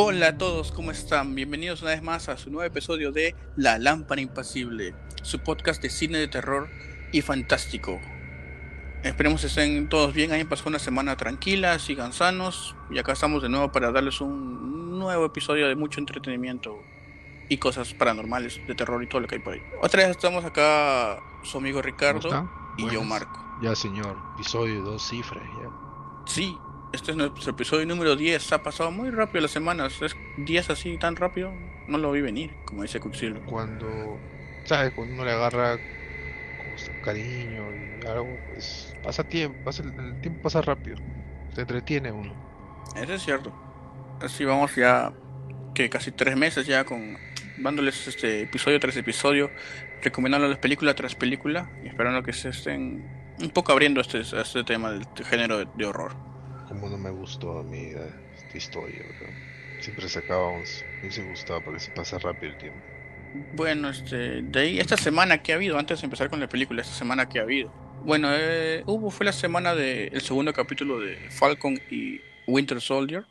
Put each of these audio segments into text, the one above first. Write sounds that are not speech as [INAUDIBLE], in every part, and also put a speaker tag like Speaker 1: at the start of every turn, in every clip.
Speaker 1: Hola a todos, ¿cómo están? Bienvenidos una vez más a su nuevo episodio de La Lámpara Impasible, su podcast de cine de terror y fantástico. Esperemos que estén todos bien, hayan pasado una semana tranquila, sigan sanos y acá estamos de nuevo para darles un nuevo episodio de mucho entretenimiento y cosas paranormales, de terror y todo lo que hay por ahí. Otra vez estamos acá su amigo Ricardo y yo Marco.
Speaker 2: Ya señor, episodio dos cifras ya.
Speaker 1: Sí, este es nuestro episodio número 10. Ha pasado muy rápido las semanas. Es 10 así tan rápido. No lo vi venir, como dice Quicksilver.
Speaker 2: Cuando, ¿sabes? Cuando uno le agarra con cariño y algo, pues pasa tiempo, pasa, el tiempo pasa rápido. Se entretiene uno.
Speaker 1: Eso es cierto. Así vamos ya, que casi tres meses ya con dándoles este episodio tras episodio, recomendándoles película tras película y esperando que se estén un poco abriendo este, este tema del género de horror
Speaker 2: como no me gustó a mí eh, esta historia, Siempre se acaba, me hubiese gustado porque se pasa rápido el tiempo.
Speaker 1: Bueno, este, de ahí, esta semana que ha habido, antes de empezar con la película, esta semana que ha habido. Bueno, eh, hubo, fue la semana del segundo capítulo de Falcon y Winter Soldier.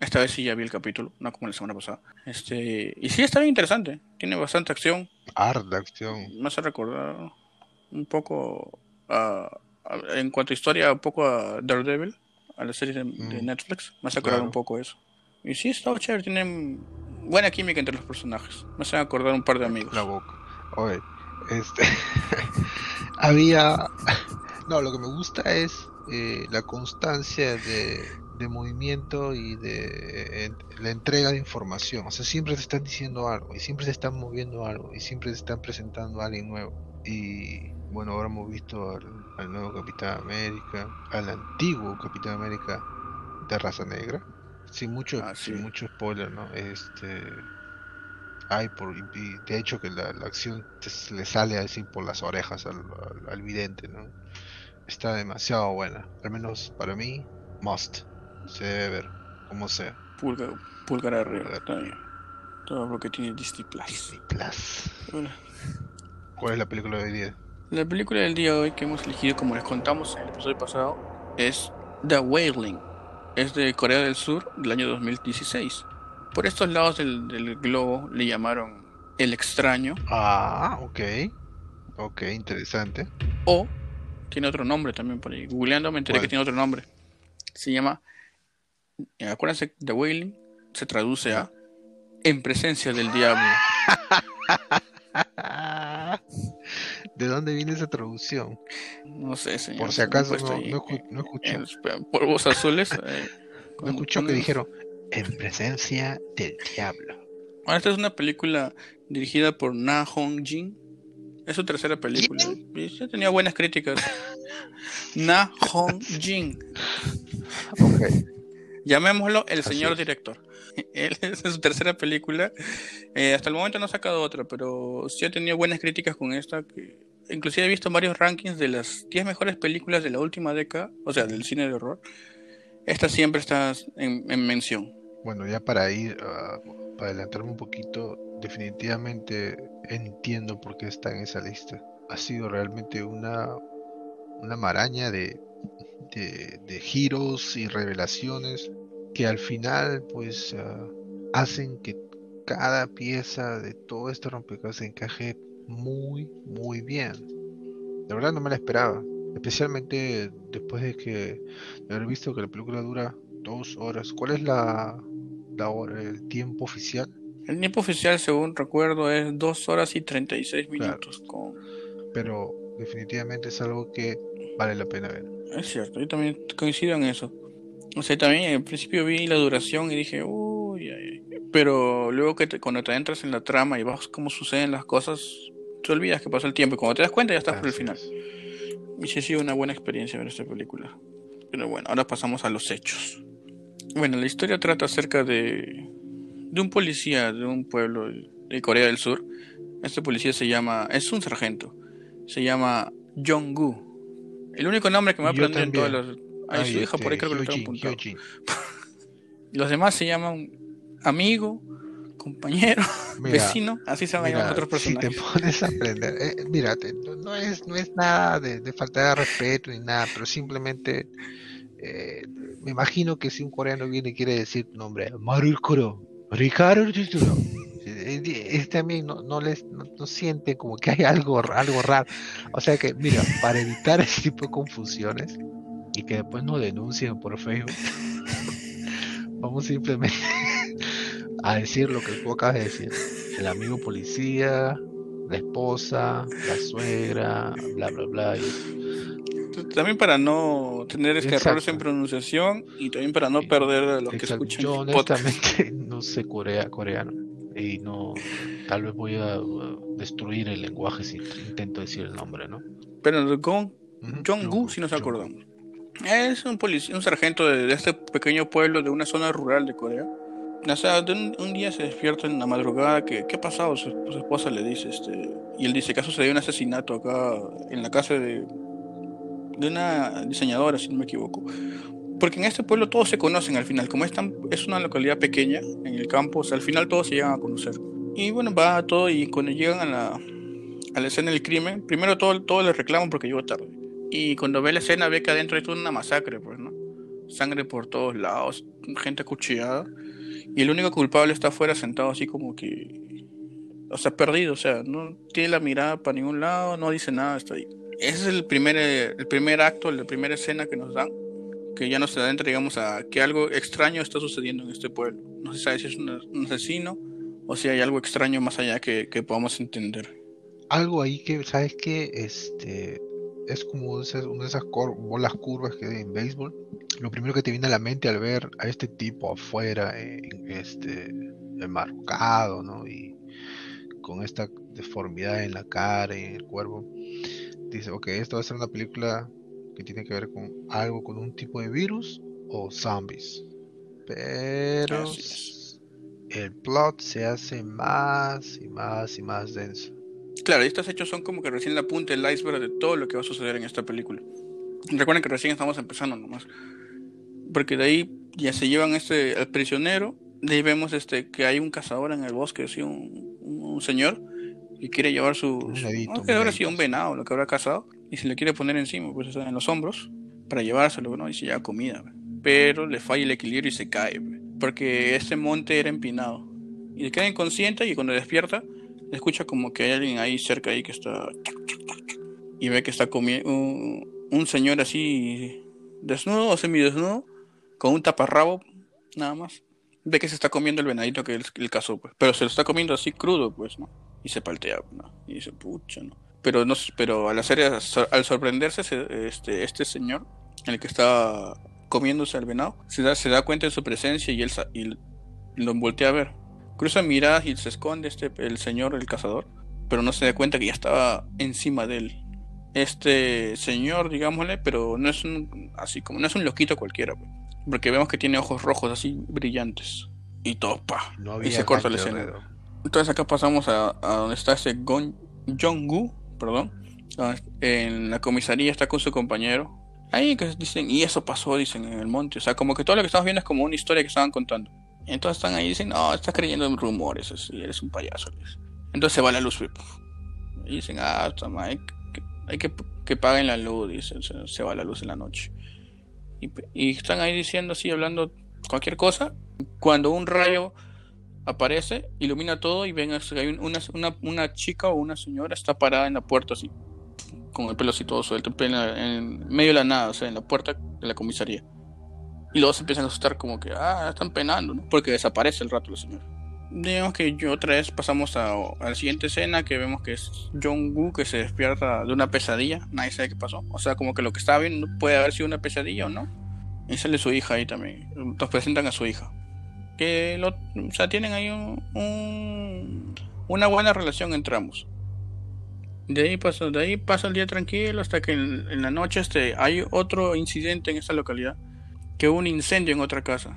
Speaker 1: Esta vez sí ya vi el capítulo, no como la semana pasada. Este, y sí está bien interesante, tiene bastante acción.
Speaker 2: Harta acción.
Speaker 1: Me hace recordar un poco, en cuanto a historia, un poco a Daredevil a la serie de, mm. Netflix. Me hace acordar un poco eso. Y sí, está chévere, tienen buena química entre los personajes. Me hace acordar un par de amigos.
Speaker 2: La boca. Oye, este. [LAUGHS] había. No, lo que me gusta es eh, la constancia de, de, movimiento y de la entrega de información. O sea, siempre te están diciendo algo, y siempre se están moviendo algo, y siempre se están presentando a alguien nuevo. Y bueno, ahora hemos visto al, nuevo Capitán América, al antiguo Capitán América de raza negra. Sin mucho, ah, sin mucho spoiler, ¿no? Este hay por de hecho que la, acción le sale así por las orejas al, vidente, ¿no? Está demasiado buena, al menos para mí, must. Se debe ver, como sea.
Speaker 1: Pulgar, pulgar arriba, Todo lo que tiene Disney Plus.
Speaker 2: Disney Plus. ¿Cuál es la película de hoy día?
Speaker 1: La película del día de hoy que hemos elegido, como les contamos en el episodio pasado, es The Wailing. Es de Corea del Sur del año 2016. Por estos lados del, globo le llamaron El extraño.
Speaker 2: Ah, ok. Ok, interesante.
Speaker 1: O tiene otro nombre también por ahí. Googleando me enteré que tiene otro nombre. Se llama. Acuérdense, The Wailing se traduce a En presencia del diablo. [LAUGHS]
Speaker 2: ¿De dónde viene esa traducción?
Speaker 1: No sé, señor.
Speaker 2: Por si acaso no, no, no, escuché.
Speaker 1: polvos azules. Eh, [LAUGHS]
Speaker 2: no escuchó que dijeron en presencia del diablo.
Speaker 1: Bueno, esta es una película dirigida por Na Hong Jin. Es su tercera película. Y ya tenía buenas críticas. [LAUGHS] Na Hong Jin.
Speaker 2: Ok.
Speaker 1: Llamémoslo el señor director. [LAUGHS] Él es su tercera película. Eh, hasta el momento no ha sacado otra, pero sí ha tenido buenas críticas con esta. Que inclusive he visto varios rankings de las 10 mejores películas de la última década, o sea, del cine de horror. Esta siempre está en, mención.
Speaker 2: Bueno, ya para ir, uh, para adelantarme un poquito, definitivamente entiendo por qué está en esa lista. Ha sido realmente una, una maraña de, de, giros y revelaciones que al final pues ah, hacen que cada pieza de todo este rompecabezas encaje muy, muy bien. De verdad no me la esperaba. Especialmente después de que de haber visto que la película dura dos horas. ¿Cuál es la, la hora, el tiempo oficial?
Speaker 1: El tiempo oficial, según recuerdo, es dos horas y 36 minutos. Con...
Speaker 2: Pero definitivamente es algo que vale la pena ver.
Speaker 1: Es cierto, yo también coincido en eso. O sea, también al principio vi la duración y dije, uy, pero luego que cuando te entras en la trama y vas cómo suceden las cosas, te olvidas que pasó el tiempo y cuando te das cuenta ya estás por el final. Y sí ha sido una buena experiencia ver esta película. Pero bueno, ahora pasamos a los hechos. Bueno, la historia trata acerca de, de un policía de un pueblo de Corea del Sur. Este policía se llama, es un sargento, se llama Jong-gu. El único nombre que me ha en todos los... Ay, su hija por ahí creo que lo tengo apuntado. [LAUGHS] los demás se llaman Amigo, compañero, [LAUGHS] vecino, así se van a otros personajes.
Speaker 2: Si te pones a aprender, eh, mírate, no, es, no es nada de, falta de respeto ni nada, pero simplemente eh, me imagino que si un coreano viene y quiere decir tu nombre, Marul Ricardo es, también no, no les no, siente como que hay algo algo raro o sea que mira para evitar [LAUGHS] ese tipo de confusiones y que después no denuncien por Facebook [LAUGHS] vamos simplemente a decir lo que tú acabas de decir el amigo policía la esposa la suegra bla bla bla
Speaker 1: también para no tener este errores en pronunciación y también para no perder a los que escuchan.
Speaker 2: Yo honestamente [LAUGHS] no sé corea, coreano y no tal vez voy a destruir el lenguaje si intento decir el nombre, ¿no?
Speaker 1: Pero con Jong-gu, si nos acordamos. Es un policía, un sargento de, este pequeño pueblo de una zona rural de Corea. O sea, un, día se despierta en la madrugada que ¿qué ha pasado? Su, esposa le dice, este, y él dice que ha sucedido un asesinato acá en la casa de, de una diseñadora, si no me equivoco. Porque en este pueblo todos se conocen al final, como es, es una localidad pequeña en el campo, al final todos se llegan a conocer. Y bueno, va todo y cuando llegan a la, a la escena del crimen, primero todo, todo le reclaman porque llegó tarde. Y cuando ve la escena ve que adentro hay toda una masacre, pues, ¿no? Sangre por todos lados, gente acuchillada. Y el único culpable está afuera sentado así como que... O sea, perdido, o sea, no tiene la mirada para ningún lado, no dice nada, está ahí. Ese es el primer, el primer acto, la primera escena que nos dan que ya nos adentra, digamos, a que algo extraño está sucediendo en este pueblo. No se sabe si es un, asesino o si hay algo extraño más allá que, que podamos entender.
Speaker 2: Algo ahí que, ¿sabes que Este, es como una de esas bolas curvas que hay en béisbol. Lo primero que te viene a la mente al ver a este tipo afuera, en, este, enmarcado, ¿no? Y con esta deformidad en la cara y en el cuerpo. Dice, ok, esto va a ser una película tiene que ver con algo con un tipo de virus o zombies. Pero el plot se hace más y más y más denso.
Speaker 1: Claro, estos hechos son como que recién la punta del iceberg de todo lo que va a suceder en esta película. Recuerden que recién estamos empezando nomás. Porque de ahí ya se llevan este al prisionero. De ahí vemos este que hay un cazador en el bosque, así un, un, señor, y quiere llevar su. Un no, que habrá sido un venado lo que habrá cazado y se le quiere poner encima, pues en los hombros, para llevárselo, ¿no? Y se lleva comida, pero le falla el equilibrio y se cae, porque ese monte era empinado. Y le queda inconsciente y cuando despierta, escucha como que hay alguien ahí cerca ahí que está... Y ve que está comiendo un, señor así desnudo o semidesnudo, con un taparrabo, nada más. Ve que se está comiendo el venadito que él, cazó, pues. Pero se lo está comiendo así crudo, pues, ¿no? Y se paltea. Y dice, pucha, ¿no? pero no pero al hacer al sorprenderse este este señor el que está comiéndose al venado se da se da cuenta de su presencia y él y lo voltea a ver cruza miradas y se esconde este el señor el cazador pero no se da cuenta que ya estaba encima de él este señor digámosle pero no es un así como no es un loquito cualquiera pues, porque vemos que tiene ojos rojos así brillantes y topa y se corta la escena entonces acá pasamos a, a donde está ese Gon Jong-gu perdón, ah, en la comisaría está con su compañero. Ahí que dicen, y eso pasó, dicen, en el monte. O sea, como que todo lo que estamos viendo es como una historia que estaban contando. Entonces están ahí y dicen, no, estás creyendo en rumores, así, eres un payaso. Entonces se va la luz, y dicen, ah, hay, que, hay que, que paguen la luz, dicen, se, va la luz en la noche. Y, y están ahí diciendo así, hablando cualquier cosa. Cuando un rayo aparece, ilumina todo y ven que hay una, una, una, chica o una señora está parada en la puerta así, con el pelo así todo suelto, en, medio de la nada, o sea, en la puerta de la comisaría. Y luego se empiezan a asustar como que, ah, están penando, ¿no? Porque desaparece el rato la señora. Digamos que yo otra vez pasamos a, la siguiente escena que vemos que es John Woo que se despierta de una pesadilla, nadie sabe qué pasó. O sea, como que lo que estaba viendo puede haber sido una pesadilla o no. Y sale su hija ahí también. Nos presentan a su hija que lo, o sea, tienen ahí un, una buena relación entre ambos. De ahí, pasa, de ahí pasa el día tranquilo hasta que en, la noche este, hay otro incidente en esta localidad, que hubo un incendio en otra casa.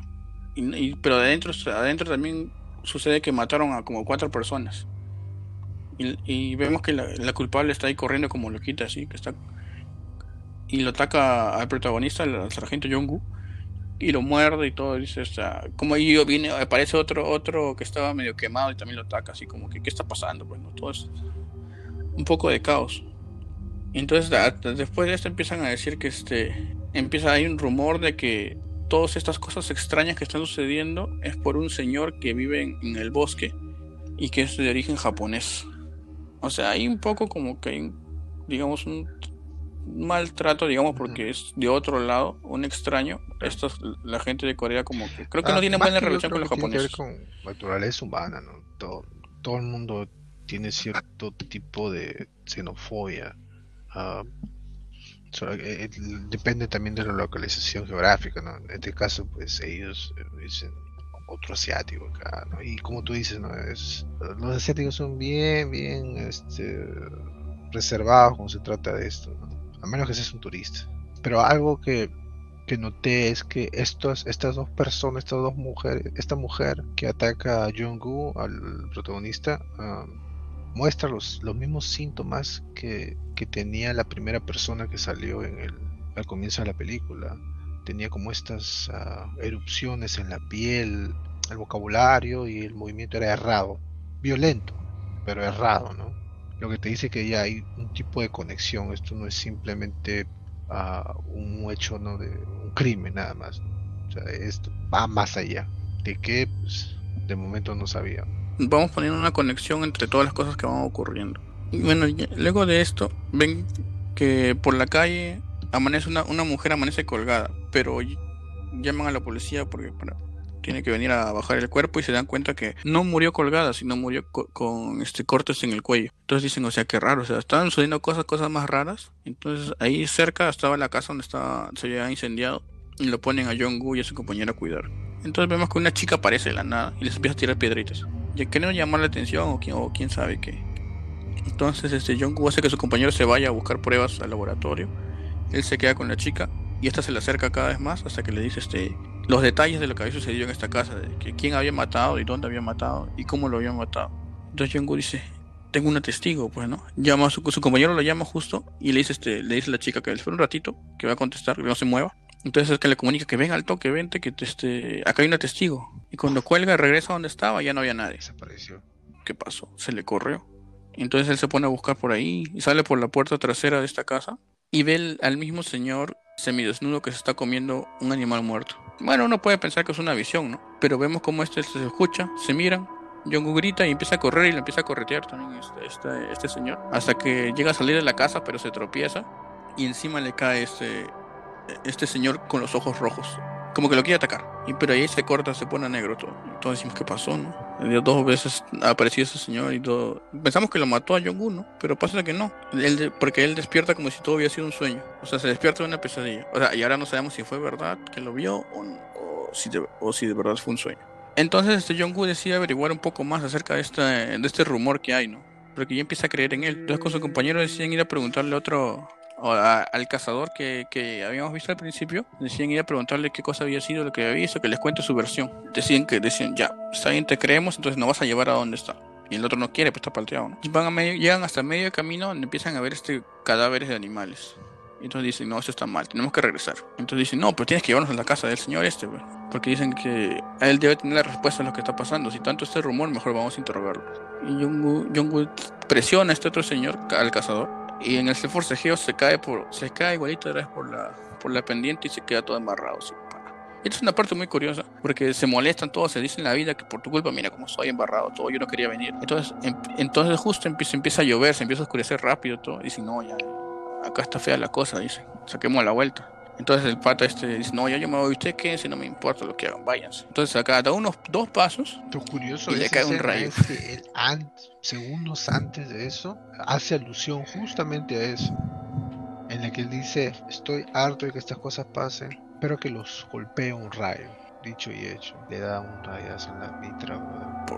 Speaker 1: Pero adentro, adentro también sucede que mataron a como cuatro personas. Y, vemos que la, culpable está ahí corriendo como loquita, así, que está... Y lo ataca al protagonista, al sargento Yongu y lo muerde y todo. Dice, o sea, como ahí viene, aparece otro, otro que estaba medio quemado y también lo ataca, así como que, ¿qué está pasando? Bueno, todo es un poco de caos. Y entonces, después de esto empiezan a decir que este, empieza hay un rumor de que todas estas cosas extrañas que están sucediendo es por un señor que vive en, el bosque y que es de origen japonés. O sea, hay un poco como que hay, digamos, un maltrato, digamos, porque es de otro lado, un extraño. Esto la gente de Corea como que creo que no ah, tiene buena relación con los japoneses.
Speaker 2: Tiene que ver con naturaleza humana, ¿no? Todo, todo el mundo tiene cierto tipo de xenofobia. Uh, depende también de la localización geográfica, ¿no? En este caso, pues ellos eh, dicen otro asiático acá, ¿no? Y como tú dices, ¿no? Es, los asiáticos son bien, bien este, reservados cuando se trata de esto, ¿no? A menos que seas un turista. Pero algo que, que noté es que estos, estas dos personas, estas dos mujeres, esta mujer que ataca a Jung-gu, al protagonista, muestra los, los mismos síntomas que, tenía la primera persona que salió en el, al comienzo de la película. Tenía como estas ah, erupciones en la piel, el vocabulario y el movimiento era errado, violento, pero errado, ¿no? Lo que te dice que ya hay un tipo de conexión, esto no es simplemente ah, un hecho ¿no? de un crimen nada más. Esto va más allá. ¿De qué? Pues, de momento no sabía
Speaker 1: vamos poniendo una conexión entre todas las cosas que van ocurriendo. Y bueno, luego de esto, ven que por la calle amanece una, una mujer amanece colgada, pero llaman a la policía porque tiene que venir a bajar el cuerpo y se dan cuenta que no murió colgada, sino murió con este cortes en el cuello. Entonces dicen, o sea, qué raro, o sea, estaban sucediendo cosas, cosas más raras. Entonces ahí cerca estaba la casa donde estaba, se había incendiado y lo ponen a John Gu y a su compañera a cuidar. Entonces vemos que una chica aparece de la nada y les empieza a tirar piedritas ya que no llamar la atención o quién, o quién sabe qué. Entonces este John hace que su compañero se vaya a buscar pruebas al laboratorio. Él se queda con la chica y esta se le acerca cada vez más hasta que le dice este los detalles de lo que había sucedido en esta casa, de que quién había matado y dónde había matado y cómo lo había matado. Entonces John dice, tengo una testigo, pues, ¿no? Llama a su, su compañero, lo llama justo y le dice, este, le dice a la chica que espera un ratito, que va a contestar, que no se mueva. Entonces es que le comunica que ven al toque, vente, que este, acá hay un testigo. Y cuando cuelga, regresa a donde estaba, ya no había nadie.
Speaker 2: Desapareció.
Speaker 1: ¿Qué pasó? Se le corrió. Entonces él se pone a buscar por ahí y sale por la puerta trasera de esta casa y ve al mismo señor semidesnudo que se está comiendo un animal muerto. Bueno, uno puede pensar que es una visión, ¿no? Pero vemos cómo este se escucha, se miran, Jongu grita y empieza a correr y le empieza a corretear también este, este, este señor. Hasta que llega a salir de la casa, pero se tropieza y encima le cae este, este señor con los ojos rojos. Como que lo quiere atacar. Y, pero ahí se corta, se pone negro todo. Entonces decimos, ¿qué pasó? No? Dos veces ha aparecido ese señor y todo. Pensamos que lo mató a Jong-un, ¿no? Pero pasa que no. Él, porque él despierta como si todo había sido un sueño. O sea, se despierta de una pesadilla. O sea, y ahora no sabemos si fue verdad que lo vio o, si, de, o si de verdad fue un sueño. Entonces este Jong-gu decide averiguar un poco más acerca de, esta, de este rumor que hay, ¿no? Porque ya empieza a creer en él. Entonces con su compañero deciden ir a preguntarle a otro, al cazador que, que, habíamos visto al principio, decían ir a preguntarle qué cosa había sido lo que había visto, que les cuente su versión. Decían que decían, ya, está bien, te creemos, entonces no vas a llevar a donde está. Y el otro no quiere, pues está palteado. ¿no? Van a medio, llegan hasta medio camino donde empiezan a ver este cadáveres de animales. Y entonces dicen, no, eso está mal, tenemos que regresar. Entonces dicen, no, pero tienes que llevarnos a la casa del señor este, pues". Porque dicen que él debe tener la respuesta a lo que está pasando. Si tanto este rumor, mejor vamos a interrogarlo. Y Jungwood presiona a este otro señor, al cazador, y en ese forcejeo se cae por se cae igualito por la por la pendiente y se queda todo embarrado Esta es una parte muy curiosa porque se molestan todos se dicen en la vida que por tu culpa mira como soy embarrado todo yo no quería venir. Entonces em, entonces justo empieza, empieza a llover se empieza a oscurecer rápido todo y dicen no ya acá está fea la cosa dicen saquemos la vuelta entonces el pata este dice, no, ya yo me voy, usted quédense, no me importa lo que hagan, váyanse. Entonces acá da unos dos pasos
Speaker 2: lo curioso
Speaker 1: y le cae un rayo.
Speaker 2: Es que él, segundos antes de eso, hace alusión justamente a eso. En el que él dice, estoy harto de que estas cosas pasen, pero que los golpee un rayo dicho y hecho, le da un rayazo en la mitra,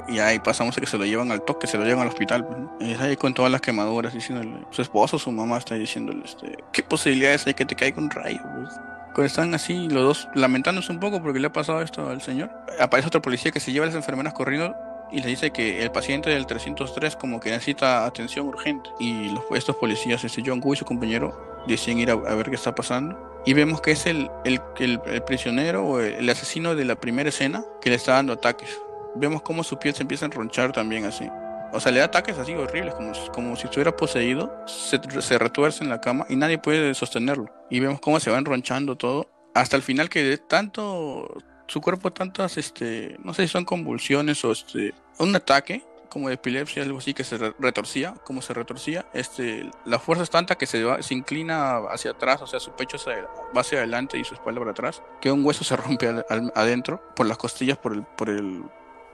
Speaker 1: Y ahí pasamos a que se lo llevan al toque, se lo llevan al hospital, pues, Y es ahí con todas las quemaduras, diciéndole, su esposo, su mamá está diciéndole, este, ¿qué posibilidades hay que te caiga un rayo, pues? Cuando están así, los dos lamentándose un poco porque le ha pasado esto al señor, aparece otro policía que se lleva a las enfermeras corriendo y le dice que el paciente del 303 como que necesita atención urgente. Y los, estos policías, este John Gu y su compañero deciden ir a, ver qué está pasando y vemos que es el, el, el, prisionero o el, asesino de la primera escena que le está dando ataques. Vemos cómo su piel se empieza a enronchar también así. o sea, le da ataques así horribles, como, como si estuviera poseído, se, se retuerce en la cama y nadie puede sostenerlo. Y vemos cómo se va enronchando todo, hasta el final que de tanto, su cuerpo tantas, este, no sé si son convulsiones o este, un ataque, como de epilepsia, algo así, que se retorcía, como se retorcía, este, la fuerza es tanta que se, va, se inclina hacia atrás, o sea, su pecho se va hacia adelante y su espalda para atrás, que un hueso se rompe adentro, por las costillas, por el, por el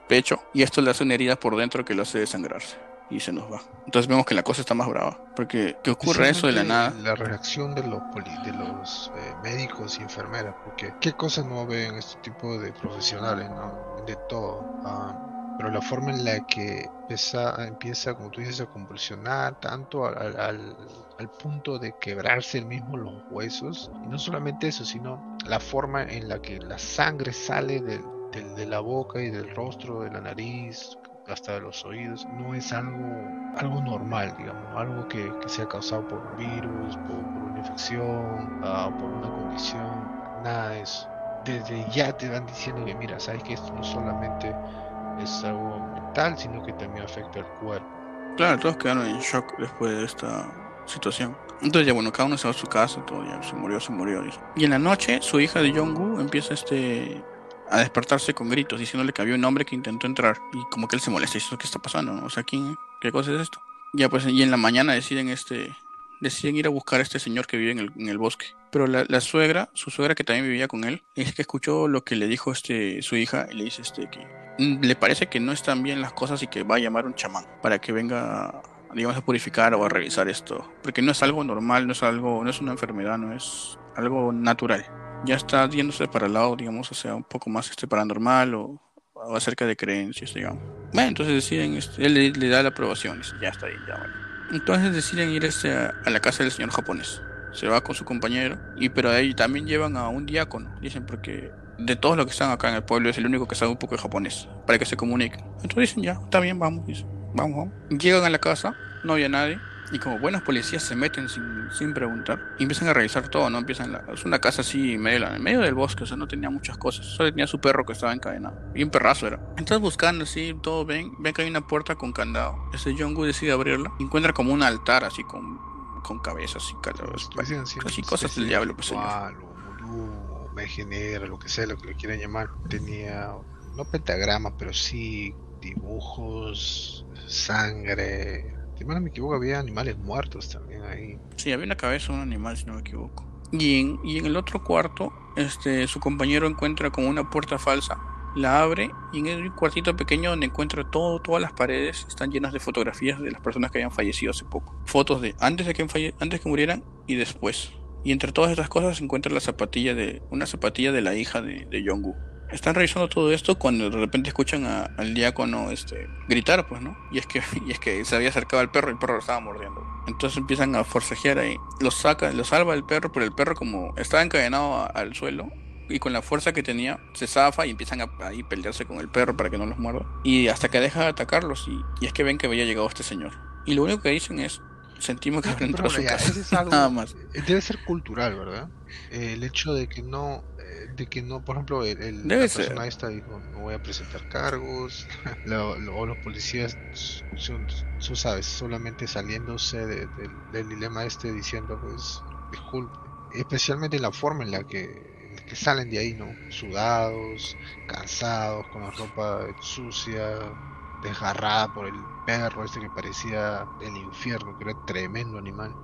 Speaker 1: pecho, y esto le hace una herida por dentro que lo hace desangrarse y se nos va. Entonces vemos que la cosa está más brava. Porque, ¿qué ocurre eso de la nada?
Speaker 2: La reacción de los, de los eh, médicos y enfermeras, porque ¿qué cosas no ven este tipo de profesionales? ¿no? De todo. Ah, pero la forma en la que empieza, empieza como tú dices, a convulsionar tanto al, al, punto de quebrarse el mismo los huesos, y no solamente eso, sino la forma en la que la sangre sale de, de, la boca y del rostro, de la nariz, hasta de los oídos, no es algo, algo normal, digamos, algo que, que sea causado por un virus, por, una infección, uh, por una condición, nada de eso. Desde ya te van diciendo que mira, sabes que esto no solamente es algo mental, sino que también afecta al cuerpo.
Speaker 1: Claro, todos quedaron en shock después de esta situación. Entonces ya bueno, cada uno se va a su casa, todo ya se murió, se murió. Y en la noche su hija de Jong-gu empieza este a despertarse con gritos, diciéndole que había un hombre que intentó entrar y como que él se molesta y dice, ¿qué está pasando? O sea, ¿quién, ¿qué cosa es esto? Ya pues, y en la mañana deciden este deciden ir a buscar a este señor que vive en el, bosque. Pero la, suegra, su suegra que también vivía con él, es que escuchó lo que le dijo este su hija y le dice este que le parece que no están bien las cosas y que va a llamar un chamán para que venga digamos a purificar o a revisar esto. Porque no es algo normal no es algo no es una enfermedad no es algo natural. Ya está yéndose para el lado digamos o sea un poco más este paranormal o, acerca de creencias digamos. Bueno entonces deciden este, él le, da la aprobación ya está ahí ya entonces deciden ir este a, a la casa del señor japonés. Se va con su compañero y pero ahí también llevan a un diácono dicen porque de todos los que están acá en el pueblo es el único que sabe un poco de japonés para que se comuniquen. Entonces dicen, ya, está bien, vamos, vamos, vamos. Llegan a la casa, no había nadie. Y como buenos policías se meten sin, sin preguntar y empiezan a revisar todo, ¿no? Empiezan la, es una casa así en medio, en medio del bosque, o sea, no tenía muchas cosas. Solo tenía su perro que estaba encadenado. Y un perrazo era. Entonces buscando así, todo ven, ven que hay una puerta con candado. Ese Jonggu decide abrirla. Encuentra como un altar así con, con cabezas y calabazas. Así cosas del diablo, pues señor
Speaker 2: magia lo que sea, lo que lo quieran llamar, tenía, no pentagrama, pero sí dibujos, sangre. Si no me equivoco, había animales muertos también ahí.
Speaker 1: Sí, había una cabeza de un animal, si no me equivoco. Y en, y en el otro cuarto, este, su compañero encuentra como una puerta falsa la abre y en el cuartito pequeño donde encuentra todo, todas las paredes están llenas de fotografías de las personas que habían fallecido hace poco. Fotos de antes de que, antes que murieran y después. Y entre todas estas cosas se encuentra la zapatilla de una zapatilla de la hija de, de Yongu. Están revisando todo esto cuando de repente escuchan al diácono este, gritar, pues, ¿no? Y es que [LAUGHS] y es que se había acercado al perro y el perro lo estaba mordiendo. Entonces empiezan a forcejear ahí. Lo saca, lo salva el perro, pero el perro como estaba encadenado al suelo y con la fuerza que tenía se zafa y empiezan a ahí pelearse con el perro para que no los muerda. Y hasta que deja de atacarlos y, y es que ven que había llegado este señor. Y lo único que dicen es, sentimos que habrá entrado a su casa. Nada más.
Speaker 2: Eh, debe ser cultural, ¿verdad? Eh, el hecho de que no, eh, de que no, por ejemplo, el,
Speaker 1: la persona
Speaker 2: esta dijo, no voy a presentar cargos, [LAUGHS] o los policías, son, tú sabes, solamente saliéndose del dilema este diciendo, pues, disculpe. Especialmente la forma en la que que salen de ahí, ¿no? Sudados, cansados, con la ropa sucia, desgarrada por el perro este que parecía el infierno, que era tremendo animal.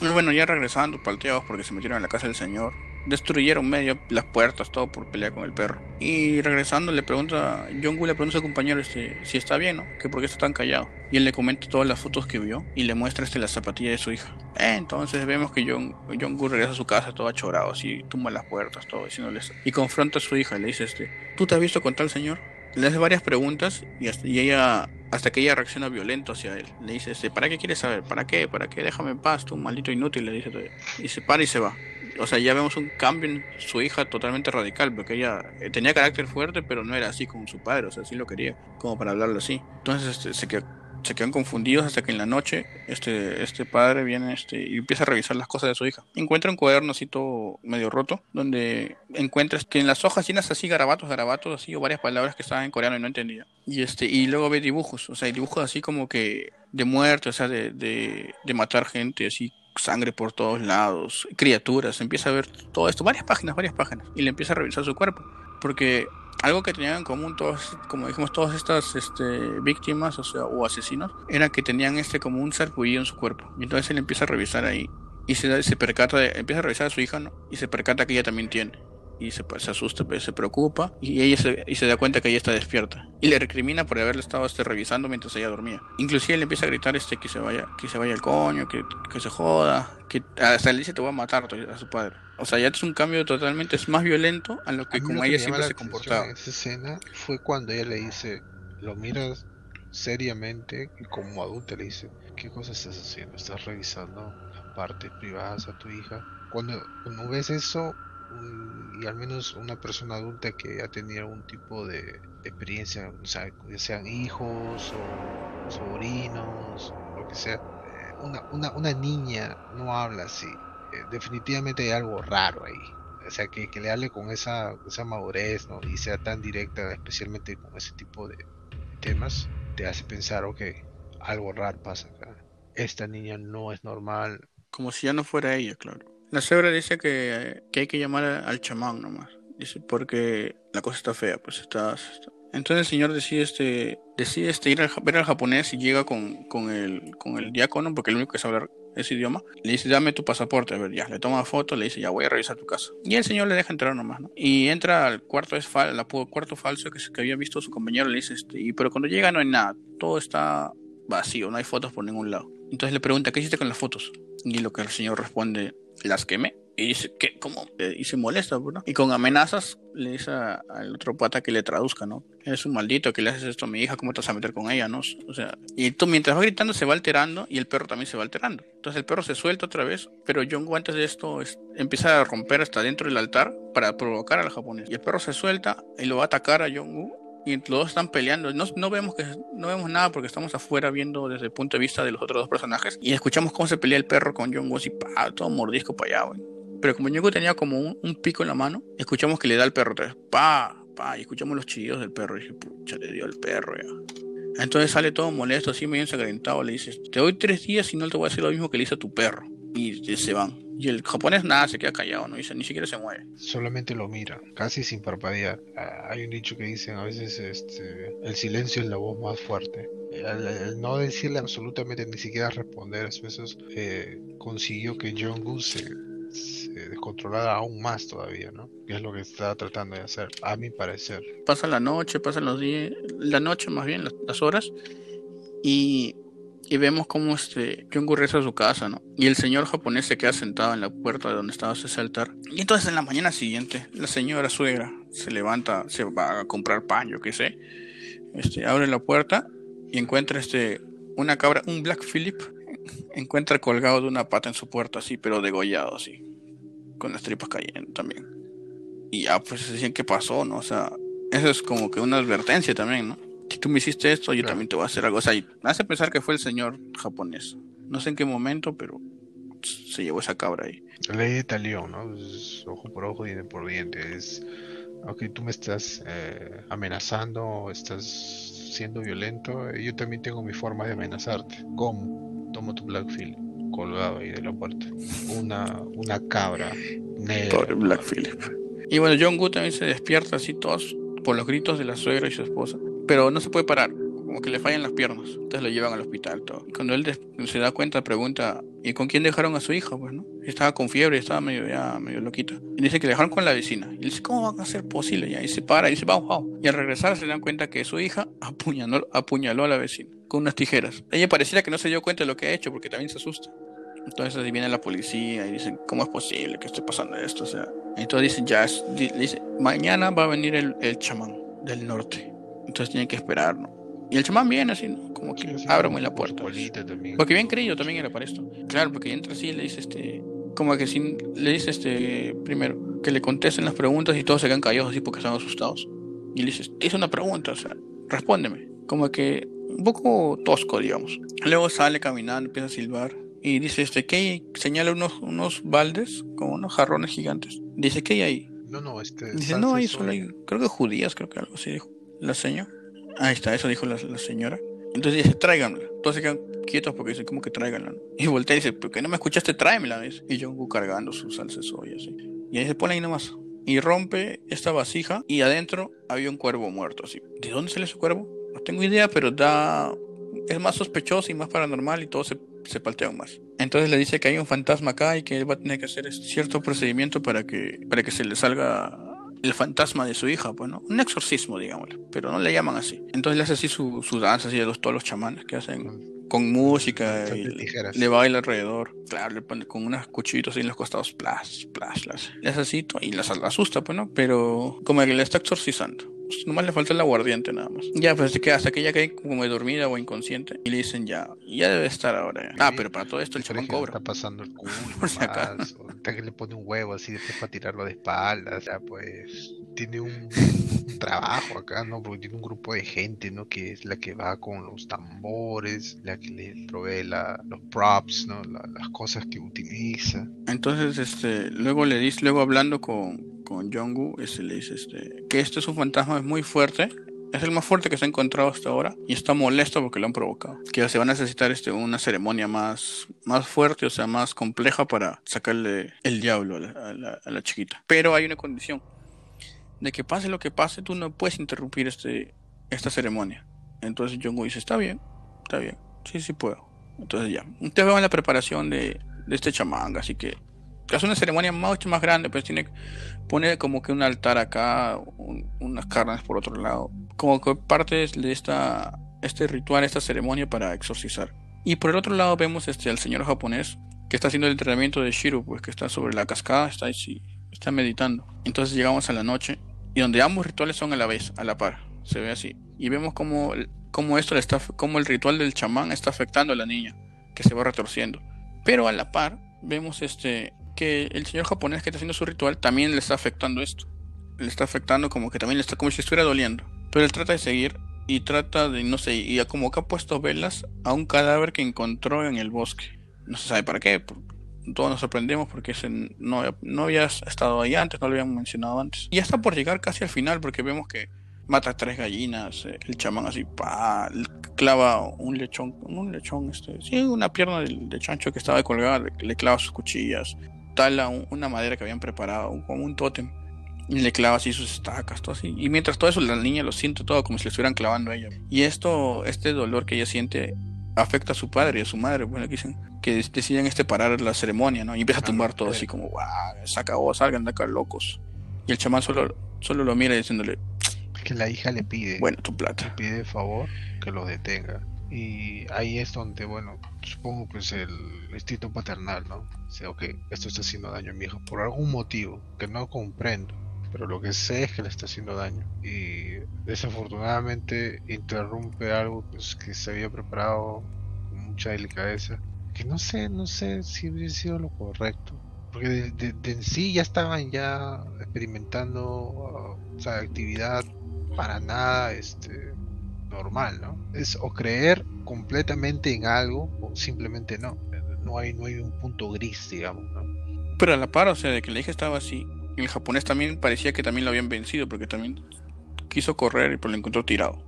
Speaker 1: Bueno, ya regresando, palteados porque se metieron en la casa del señor, destruyeron medio las puertas, todo por pelear con el perro. Y regresando le pregunta, John Gu le pregunta a su compañero este, si está bien, ¿no? Que por qué está tan callado. Y él le comenta todas las fotos que vio y le muestra este, la zapatilla de su hija. Eh, entonces vemos que John, John regresa a su casa todo achorado, así, tumba las puertas, todo, diciéndoles. Y confronta a su hija y le dice, este, ¿tú te has visto con tal señor? Le hace varias preguntas y, hasta, y ella hasta que ella reacciona violento hacia él. Le dice, este, ¿para qué quieres saber? ¿Para qué? ¿Para qué? Déjame en paz, tú maldito inútil, le dice. Y se para y se va. O sea, ya vemos un cambio en su hija totalmente radical, porque ella eh, tenía carácter fuerte, pero no era así como su padre, o sea, sí lo quería, como para hablarlo así. Entonces este, se quedó se quedan confundidos hasta que en la noche este, este padre viene este, y empieza a revisar las cosas de su hija. Encuentra un cuaderno así todo medio roto, donde encuentras que en las hojas llenas así garabatos, garabatos, así, o varias palabras que estaban en coreano y no entendía. Y, este, y luego ve dibujos, o sea, dibujos así como que de muerte, o sea, de, de, de matar gente, así sangre por todos lados, criaturas, empieza a ver todo esto, varias páginas, varias páginas, y le empieza a revisar su cuerpo, porque algo que tenían en común todos, como dijimos, todas estas este, víctimas, o sea, o asesinos, era que tenían este como un sarpullido en su cuerpo, y entonces él empieza a revisar ahí, y se, se percata, de, empieza a revisar a su hija, y se percata que ella también tiene, y se, se asusta, pues, se preocupa y ella se, y se da cuenta que ella está despierta y le recrimina por haberle estado este, revisando mientras ella dormía. Inclusive le empieza a gritar este que se vaya, que se vaya el coño, que, que se joda, que hasta le dice te voy a matar a su padre. O sea, ya es un cambio totalmente, es más violento a lo que como
Speaker 2: lo
Speaker 1: ella
Speaker 2: que
Speaker 1: siempre
Speaker 2: llama
Speaker 1: se comportaba.
Speaker 2: En esa escena fue cuando ella le dice, lo miras seriamente y como adulta le dice, ¿qué cosa estás haciendo? ¿Estás revisando partes privadas a tu hija? Cuando, cuando ves eso, y al menos una persona adulta que ha tenido algún tipo de, experiencia, o sea, ya sean hijos o sobrinos, o lo que sea, eh, una, una, una niña no habla así. Eh, definitivamente hay algo raro ahí. O sea, que, que le hable con esa, esa madurez, ¿no? Y sea tan directa, especialmente con ese tipo de temas, te hace pensar, ok, algo raro pasa acá. Esta niña no es normal.
Speaker 1: Como si ya no fuera ella, claro. La cebra dice que, que hay que llamar al chamán nomás. Dice, porque la cosa está fea, pues está... está- Entonces el señor decide este, decide este ir a ver al japonés y llega con, con, el, con el diácono, porque el único que sabe hablar ese idioma. Le dice, dame tu pasaporte, a ver, ya. Le toma foto, le dice, ya voy a revisar tu casa. Y el señor le deja entrar nomás, ¿no? Y entra al cuarto, es fal, la, cuarto falso que, que había visto su compañero, le dice, este, y, pero cuando llega no hay nada, todo está vacío, no hay fotos por ningún lado. Entonces le pregunta, ¿qué hiciste con las fotos? Y lo que el señor responde, las quemé. Y dice, ¿qué? ¿Cómo? Eh, Y se molesta, pues, ¿no? Y con amenazas le dice al otro pata que le traduzca, ¿no? Eres un maldito que le haces esto a mi hija, ¿cómo te vas a meter con ella, no? O sea, y tú mientras va gritando se va alterando y el perro también se va alterando. Entonces el perro se suelta otra vez, pero John antes de esto es- empieza a romper hasta dentro del altar para provocar al japonés. Y el perro se suelta y lo va a atacar a John y los dos están peleando. No, no vemos que no vemos nada porque estamos afuera viendo desde el punto de vista de los otros dos personajes y escuchamos cómo se pelea el perro con John Woo así, pa, todo mordisco para allá, güey. Pero como John Woo tenía como un, pico en la mano, escuchamos que le da al perro vez, pa, pa, y escuchamos los chillidos del perro. Y dije, pucha, le dio al perro ya. Entonces sale todo molesto, así medio ensangrentado, le dice, te doy tres días y no te voy a hacer lo mismo que le hice a tu perro. Y, y se van. Y el japonés nada, se queda callado, no dice, ni siquiera se mueve.
Speaker 2: Solamente lo mira, casi sin parpadear. Ah, Hay un dicho que dicen a veces este, el silencio es la voz más fuerte. El, el no decirle absolutamente ni siquiera responder a veces eh, consiguió que John Goose se, se descontrolara aún más todavía, ¿no? Que es lo que está tratando de hacer, a mi parecer.
Speaker 1: pasa la noche, pasan los días, la noche más bien, las, las horas, y, y vemos cómo este regresa a su casa, ¿no? Y el señor japonés se queda sentado en la puerta de donde estaba ese altar. Y entonces en la mañana siguiente, la señora suegra se levanta, se va a comprar pan, yo qué sé, este, abre la puerta y encuentra este, una cabra, un Black Phillip, encuentra colgado de una pata en su puerta, así, pero degollado, así, con las tripas cayendo también. Y ya, pues decían qué pasó, ¿no? O sea, eso es como que una advertencia también, ¿no? Si tú me hiciste esto, yo
Speaker 2: Claro.
Speaker 1: también te voy a hacer algo. O sea, me hace pensar que fue el señor japonés. No sé en qué momento, pero se llevó esa cabra ahí.
Speaker 2: La ley de talión, ¿no? Es ojo por ojo, diente por diente. Es, ok, tú me estás eh, amenazando, estás siendo violento, eh, yo también tengo mi forma de amenazarte. ¿Cómo? Tomo tu Blackfield colgado ahí de la puerta. Una, una cabra negra.
Speaker 1: Pobre Black Phillip. Y bueno, John Good también se despierta así todos por los gritos de la suegra y su esposa. Pero no se puede parar, como que le fallan las piernas. Entonces lo llevan al hospital todo. Y cuando él se da cuenta, pregunta, ¿y con quién dejaron a su hija? Pues, ¿no? Estaba con fiebre, estaba medio ya, medio loquita. Y dice que le dejaron con la vecina. Y dice, ¿cómo va a ser posible? Ya, y se para y dice, vamos, vamos. Y al regresar se dan cuenta que su hija [LAUGHS] apuñaló, apuñaló a la vecina con unas tijeras. Ella pareciera que no se dio cuenta de lo que ha hecho porque también se asusta. Entonces viene la policía y dicen, ¿cómo es posible que esté pasando esto? O sea, entonces dicen, ya, es- dice, mañana va a venir el, el chamán del norte. Entonces tienen que esperar, ¿no? Y el chamán viene así, ¿no? Como que
Speaker 2: Sí,
Speaker 1: ábrame
Speaker 2: con-
Speaker 1: la puerta. Porque bien creído también era para esto. Claro, porque entra así y le dice este. Como que sin, le dice este primero que le contesten las preguntas y todos se quedan callados así porque están asustados. Y le dice, hice una pregunta, o sea, respóndeme. Como que un poco tosco, digamos. Luego sale caminando, empieza a silbar y dice, este, ¿qué hay? Señala unos, unos baldes con unos jarrones gigantes. Dice, ¿qué hay ahí?
Speaker 2: No, no, este.
Speaker 1: Dice, no, hay solo hay, creo que judías, creo que algo así dijo la señora. Ahí está, eso dijo la, la señora. Entonces dice, tráiganla. Todos se quedan quietos porque dicen, ¿cómo que tráiganla? Y voltea y dice, ¿por qué no me escuchaste? Tráemela. Y Jongu cargando su salsa de así. Y ahí se pone ahí nomás. Y rompe esta vasija y adentro había un cuervo muerto, así. ¿De dónde sale ese cuervo? No tengo idea, pero da... Es más sospechoso y más paranormal y todo se se paltean más. Entonces le dice que hay un fantasma acá y que él va a tener que hacer cierto procedimiento para que, para que se le salga el fantasma de su hija, pues, ¿no? Un exorcismo, digámoslo, pero no le llaman así. Entonces le hace así su, su danza, así a los, todos los chamanes que hacen con música y le baila alrededor. Claro, le pone con unos cuchillitos ahí en los costados, plas, plas, plas. Le hace así y las asusta, pues, ¿no? Pero como que le está exorcizando. Pues, nomás le falta el aguardiente nada más. Ya, pues que hasta que ella cae como dormida o inconsciente. Y le dicen ya, ya debe estar ahora. Ah, pero para todo esto el chamán cobra.
Speaker 2: Está pasando el culo. [LAUGHS] Por si acaso. que le pone un huevo así después para tirarlo de espaldas. O sea, pues tiene un, trabajo acá, ¿no? Porque tiene un grupo de gente, ¿no? Que es la que va con los tambores, la que le provee la, los props, ¿no? las cosas que utiliza.
Speaker 1: Entonces, este, luego le dice, luego hablando con, con Jonggu, este, le dice, este, que este es un fantasma muy fuerte. Es el más fuerte que se ha encontrado hasta ahora y está molesto porque lo han provocado. Que se va a necesitar este, una ceremonia más, más fuerte, o sea, más compleja para sacarle el diablo a la, a la chiquita. Pero hay una condición de que pase lo que pase, tú no puedes interrumpir este, esta ceremonia. Entonces Jong dice, está bien, está bien, sí, sí puedo. Entonces ya, te veo en la preparación de, de este chamán, así que hace una ceremonia mucho más grande, pues tiene pone como que un altar acá, unas carnes por otro lado, como que parte de esta, este ritual, esta ceremonia para exorcizar. Y por el otro lado vemos este, al señor japonés que está haciendo el entrenamiento de Shiro, pues que está sobre la cascada, está ahí, está meditando. Entonces llegamos a la noche y donde ambos rituales son a la vez, a la par. Se ve así. Y vemos cómo, cómo esto le está, cómo el ritual del chamán está afectando a la niña, que se va retorciendo. Pero a la par, vemos este que el señor japonés que está haciendo su ritual también le está afectando esto. Le está afectando como que también le está como si estuviera doliendo. Pero él trata de seguir y trata de, no sé, y como que ha puesto velas a un cadáver que encontró en el bosque. No se sabe para qué, todos nos sorprendemos porque ese no, no había estado ahí antes, no lo habían mencionado antes. Y ya está por llegar casi al final porque vemos que mata tres gallinas, eh, el chamán así, pa, clava un lechón, un lechón, este, sí, una pierna de, chancho que estaba colgada, le clava sus cuchillas, tala una madera que habían preparado, como un tótem, y le clava así sus estacas, todo así. Y mientras todo eso, la niña lo siente todo como si le estuvieran clavando a ella. Y esto, este dolor que ella siente, afecta a su padre y a su madre, bueno, que dicen que deciden este parar la ceremonia, ¿no? Y empieza a tumbar todo así como, guau, se acabó, salgan de acá locos. Y el chamán solo, solo lo mira diciéndole,
Speaker 2: que la hija le pide,
Speaker 1: bueno, tu plata.
Speaker 2: Le pide de favor que lo detenga. Y ahí es donde, bueno, supongo que es el instinto paternal, ¿no? O sea, ok, esto está haciendo daño a mi hijo por algún motivo que no comprendo pero lo que sé es que le está haciendo daño y desafortunadamente interrumpe algo pues, que se había preparado con mucha delicadeza que no sé no sé si hubiera sido lo correcto porque de, en sí ya estaban ya experimentando uh, actividad para nada este normal no es o creer completamente en algo o simplemente no no hay no hay un punto gris digamos ¿no?
Speaker 1: pero a la par o sea de que la hija estaba así el japonés también parecía que también lo habían vencido porque también quiso correr y pero lo encontró tirado.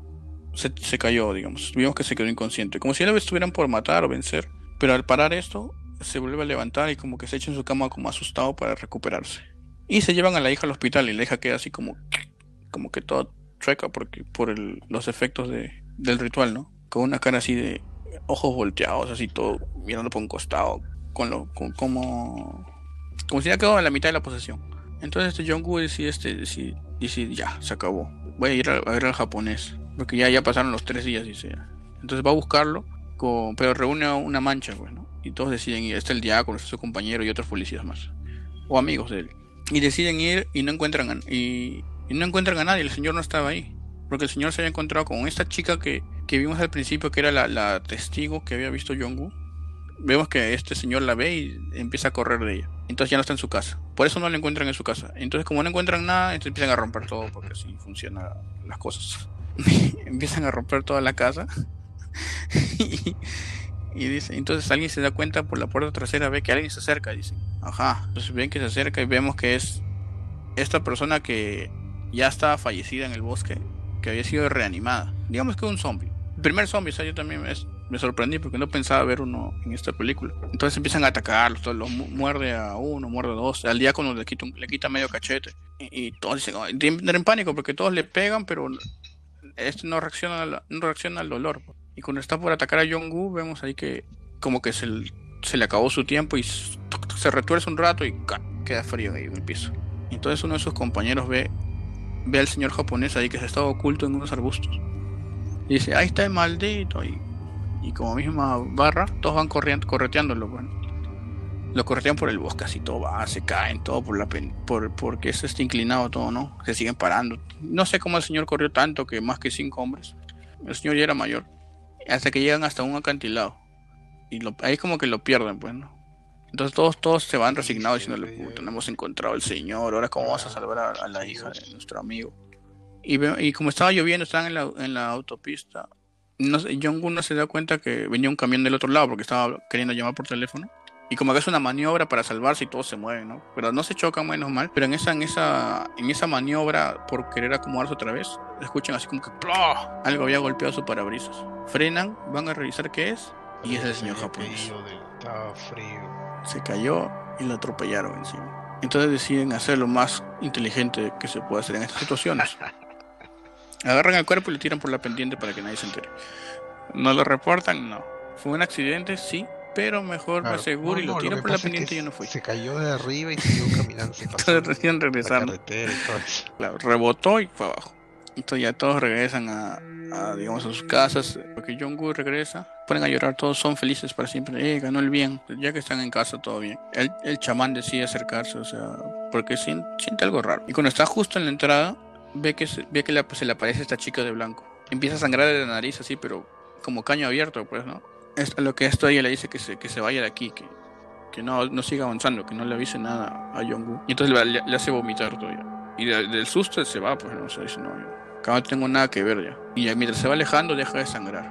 Speaker 1: Se, se cayó, digamos. Vimos que se quedó inconsciente. Como si él estuvieran por matar o vencer. Pero al parar esto, se vuelve a levantar y como que se echa en su cama como asustado para recuperarse. Y se llevan a la hija al hospital y la hija queda así como, como que toda chueca porque, por el, los efectos de, del ritual, ¿no? Con una cara así de ojos volteados, así todo mirando por un costado, con lo, con, como, como si ya quedado en la mitad de la posesión. Entonces este Jungwoo decide, este, decide, ya, se acabó. Voy a ir a, ver al japonés. Porque ya, ya pasaron los tres días, dice. Entonces va a buscarlo, con, pero reúne una mancha. Pues, y todos deciden ir. Está el diácono, está su compañero y otros policías más. O amigos de él. Y deciden ir y no encuentran a, y, no encuentran a nadie. El señor no estaba ahí. Porque el señor se había encontrado con esta chica que, que vimos al principio, que era la, la testigo que había visto Jungwoo vemos que este señor la ve y empieza a correr de ella. Entonces ya no está en su casa. Por eso no la encuentran en su casa. Entonces como no encuentran nada, entonces empiezan a romper todo porque así funcionan las cosas. [LAUGHS] empiezan a romper toda la casa [LAUGHS] y, dice, entonces alguien se da cuenta por la puerta trasera, ve que alguien se acerca, dice, ajá, entonces ven que se acerca y vemos que es esta persona que ya estaba fallecida en el bosque, que había sido reanimada. Digamos que un zombie. El primer zombie, o sea, yo también me sorprendí porque no pensaba ver uno en esta película. Entonces empiezan a atacarlos, todos los muerde a uno, muerde a dos, al diácono le quita, le quita medio cachete. Y, todos dicen, en pánico porque todos le pegan, pero este no reacciona, no reacciona al dolor. Y cuando está por atacar a Jong-Gu, vemos ahí que como que se, se, le acabó su tiempo y se retuerce un rato y queda frío ahí en el piso. Entonces uno de sus compañeros ve, ve al señor japonés ahí que se estaba oculto en unos arbustos. Dice, ahí está el maldito. Y, y como misma barra, todos van corriendo, correteándolo. Bueno. Lo corretean por el bosque, así todo va, se caen, todo por la por, porque eso está inclinado todo, ¿no? Se siguen parando. No sé cómo el señor corrió tanto que más que cinco hombres. El señor ya era mayor. Hasta que llegan hasta un acantilado. Y lo, ahí como que lo pierden, pues, ¿no? Entonces todos, todos se van resignados diciéndole, puta, no hemos encontrado al señor, ahora cómo vamos a salvar a, la hija de nuestro amigo. Y, y como estaba lloviendo, estaban en la, en la autopista. No sé, no se da cuenta que venía un camión del otro lado porque estaba queriendo llamar por teléfono. Y como que es una maniobra para salvarse y todos se mueven, ¿no? Pero no se chocan menos mal. Pero en esa, en esa, en esa maniobra por querer acomodarse otra vez, escuchan así como que algo había golpeado su parabrisas. Frenan, van a revisar qué es y es el señor japonés. Estaba frío se cayó y lo atropellaron encima. Entonces deciden hacer lo más inteligente que se puede hacer en estas situaciones. [LAUGHS] Agarran el cuerpo y lo tiran por la pendiente para que nadie se entere. No lo reportan, no. Fue un accidente, sí, pero mejor me aseguro y lo tiran por la pendiente y yo no fui.
Speaker 2: Se cayó de arriba y siguió caminando.
Speaker 1: Entonces recién regresaron. rebotó y fue abajo. Entonces ya todos regresan a, digamos, a sus casas, porque Woo regresa, ponen a llorar, todos son felices para siempre, eh, ganó el bien, ya que están en casa todo bien. El, el chamán decide acercarse, o sea, porque siente, siente, algo raro. Y cuando está justo en la entrada, ve que, se, ve que le, se le aparece esta chica de blanco. Empieza a sangrar de la nariz así, pero como caño abierto, pues, ¿no? Es, lo que esto ella le dice que se, que se vaya de aquí, que, que no, no siga avanzando, que no le avise nada a Jong-Woo. Y entonces le, hace vomitar todavía. Y del susto se va, pues, no sé, dice, no, Acá no tengo nada que ver ya. Y mientras se va alejando, deja de sangrar.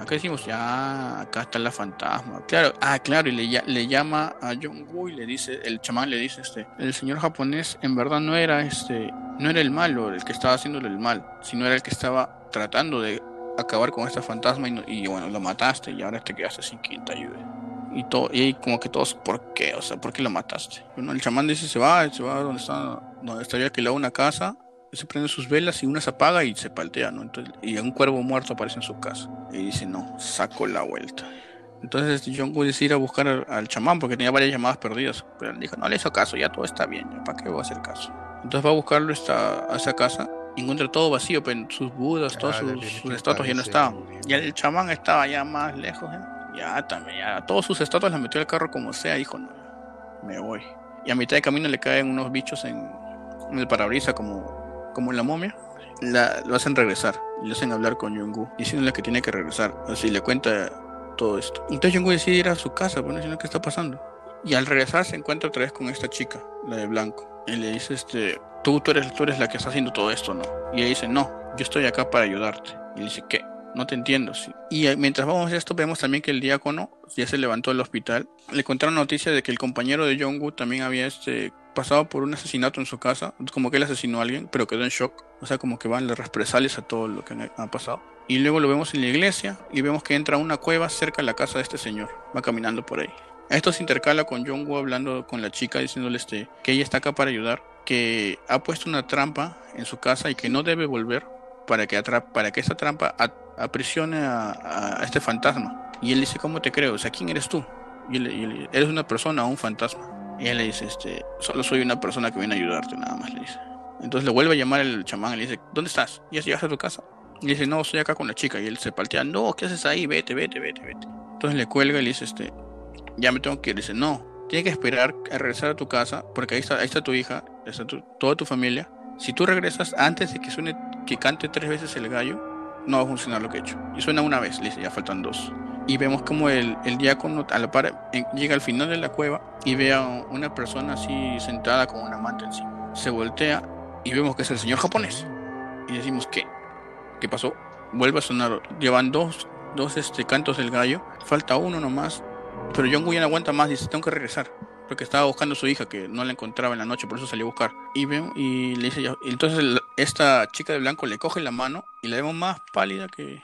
Speaker 1: Acá decimos, ya, acá está la fantasma. Claro, ah, claro, y le, le llama a John Woo y le dice, el chamán le dice, este, el señor japonés en verdad no era este, no era el malo, el que estaba haciéndole el mal, sino era el que estaba tratando de acabar con esta fantasma y, bueno, lo mataste y ahora te quedaste sin quien te ayude. Y, todo, y como que todos, ¿por qué? O sea, ¿por qué lo mataste? Bueno, el chamán dice, se va, se va donde está, donde estaría que le una casa se prende sus velas y una se apaga y se paltea, ¿no? Entonces, y un cuervo muerto aparece en su casa. Y dice, no, saco la vuelta. Entonces John Woo decide ir a buscar al, chamán porque tenía varias llamadas perdidas. Pero él dijo, no le hizo caso, ya todo está bien, ¿para qué voy a hacer caso? Entonces va a buscarlo a esa casa y encuentra todo vacío, pero pues, sus budas, todos sus, estatuas ya no estaban. Y el chamán estaba ya más lejos, ¿eh? ya también, ya todos sus estatuas las metió al carro como sea, dijo, no, me voy. Y a mitad de camino le caen unos bichos en, en el parabrisas como como la momia, la, lo hacen regresar le hacen hablar con Yungu, diciéndole que tiene que regresar. Así le cuenta todo esto. Entonces Yungu decide ir a su casa, bueno, diciendo qué está pasando. Y al regresar se encuentra otra vez con esta chica, la de blanco. Y le dice, este, tú, tú, eres, tú eres la que está haciendo todo esto, ¿no? Y ella dice, no, yo estoy acá para ayudarte. Y dice, ¿qué? No te entiendo. Sí. Y mientras vamos a esto, vemos también que el diácono ya se levantó del hospital. Le contaron noticia de que el compañero de Jong-Woo también había este, pasado por un asesinato en su casa, como que él asesinó a alguien, pero quedó en shock, o sea, como que van las represalias a todo lo que ha pasado. Y luego lo vemos en la iglesia y vemos que entra a una cueva cerca de la casa de este señor, va caminando por ahí. Esto se intercala con John Woo hablando con la chica, diciéndole este, que ella está acá para ayudar, que ha puesto una trampa en su casa y que no debe volver para que, para que esa trampa aprisione a, este fantasma. Y él dice, ¿cómo te creo? O sea, ¿quién eres tú? Y él, ¿eres una persona o un fantasma? Y él le dice, este, solo soy una persona que viene a ayudarte, nada más le dice. Entonces le vuelve a llamar el chamán y le dice, ¿dónde estás? ¿Ya llegaste a tu casa? Y dice, no, estoy acá con la chica. Y él se paltea, no, ¿qué haces ahí? Vete, vete, vete, vete. Entonces le cuelga y le dice, este, ya me tengo que ir. Le dice, no, tienes que esperar a regresar a tu casa, porque ahí está, ahí está tu hija, está toda tu familia. Si tú regresas antes de que suene, que cante tres veces el gallo, no va a funcionar lo que he hecho. Y suena una vez, le dice, ya faltan dos y vemos como el, el diácono a la par llega al final de la cueva y ve a una persona así sentada con una manta encima. Se voltea y vemos que es el señor japonés. Y decimos, ¿qué? ¿Qué pasó? vuelve a sonar. Llevan dos, dos este, cantos del gallo. Falta uno nomás. Pero John no aguanta más. Dice, tengo que regresar. Porque estaba buscando a su hija que no la encontraba en la noche. Por eso salió a buscar. Y, veo, y le dice, entonces esta chica de blanco le coge la mano y la vemos más pálida que,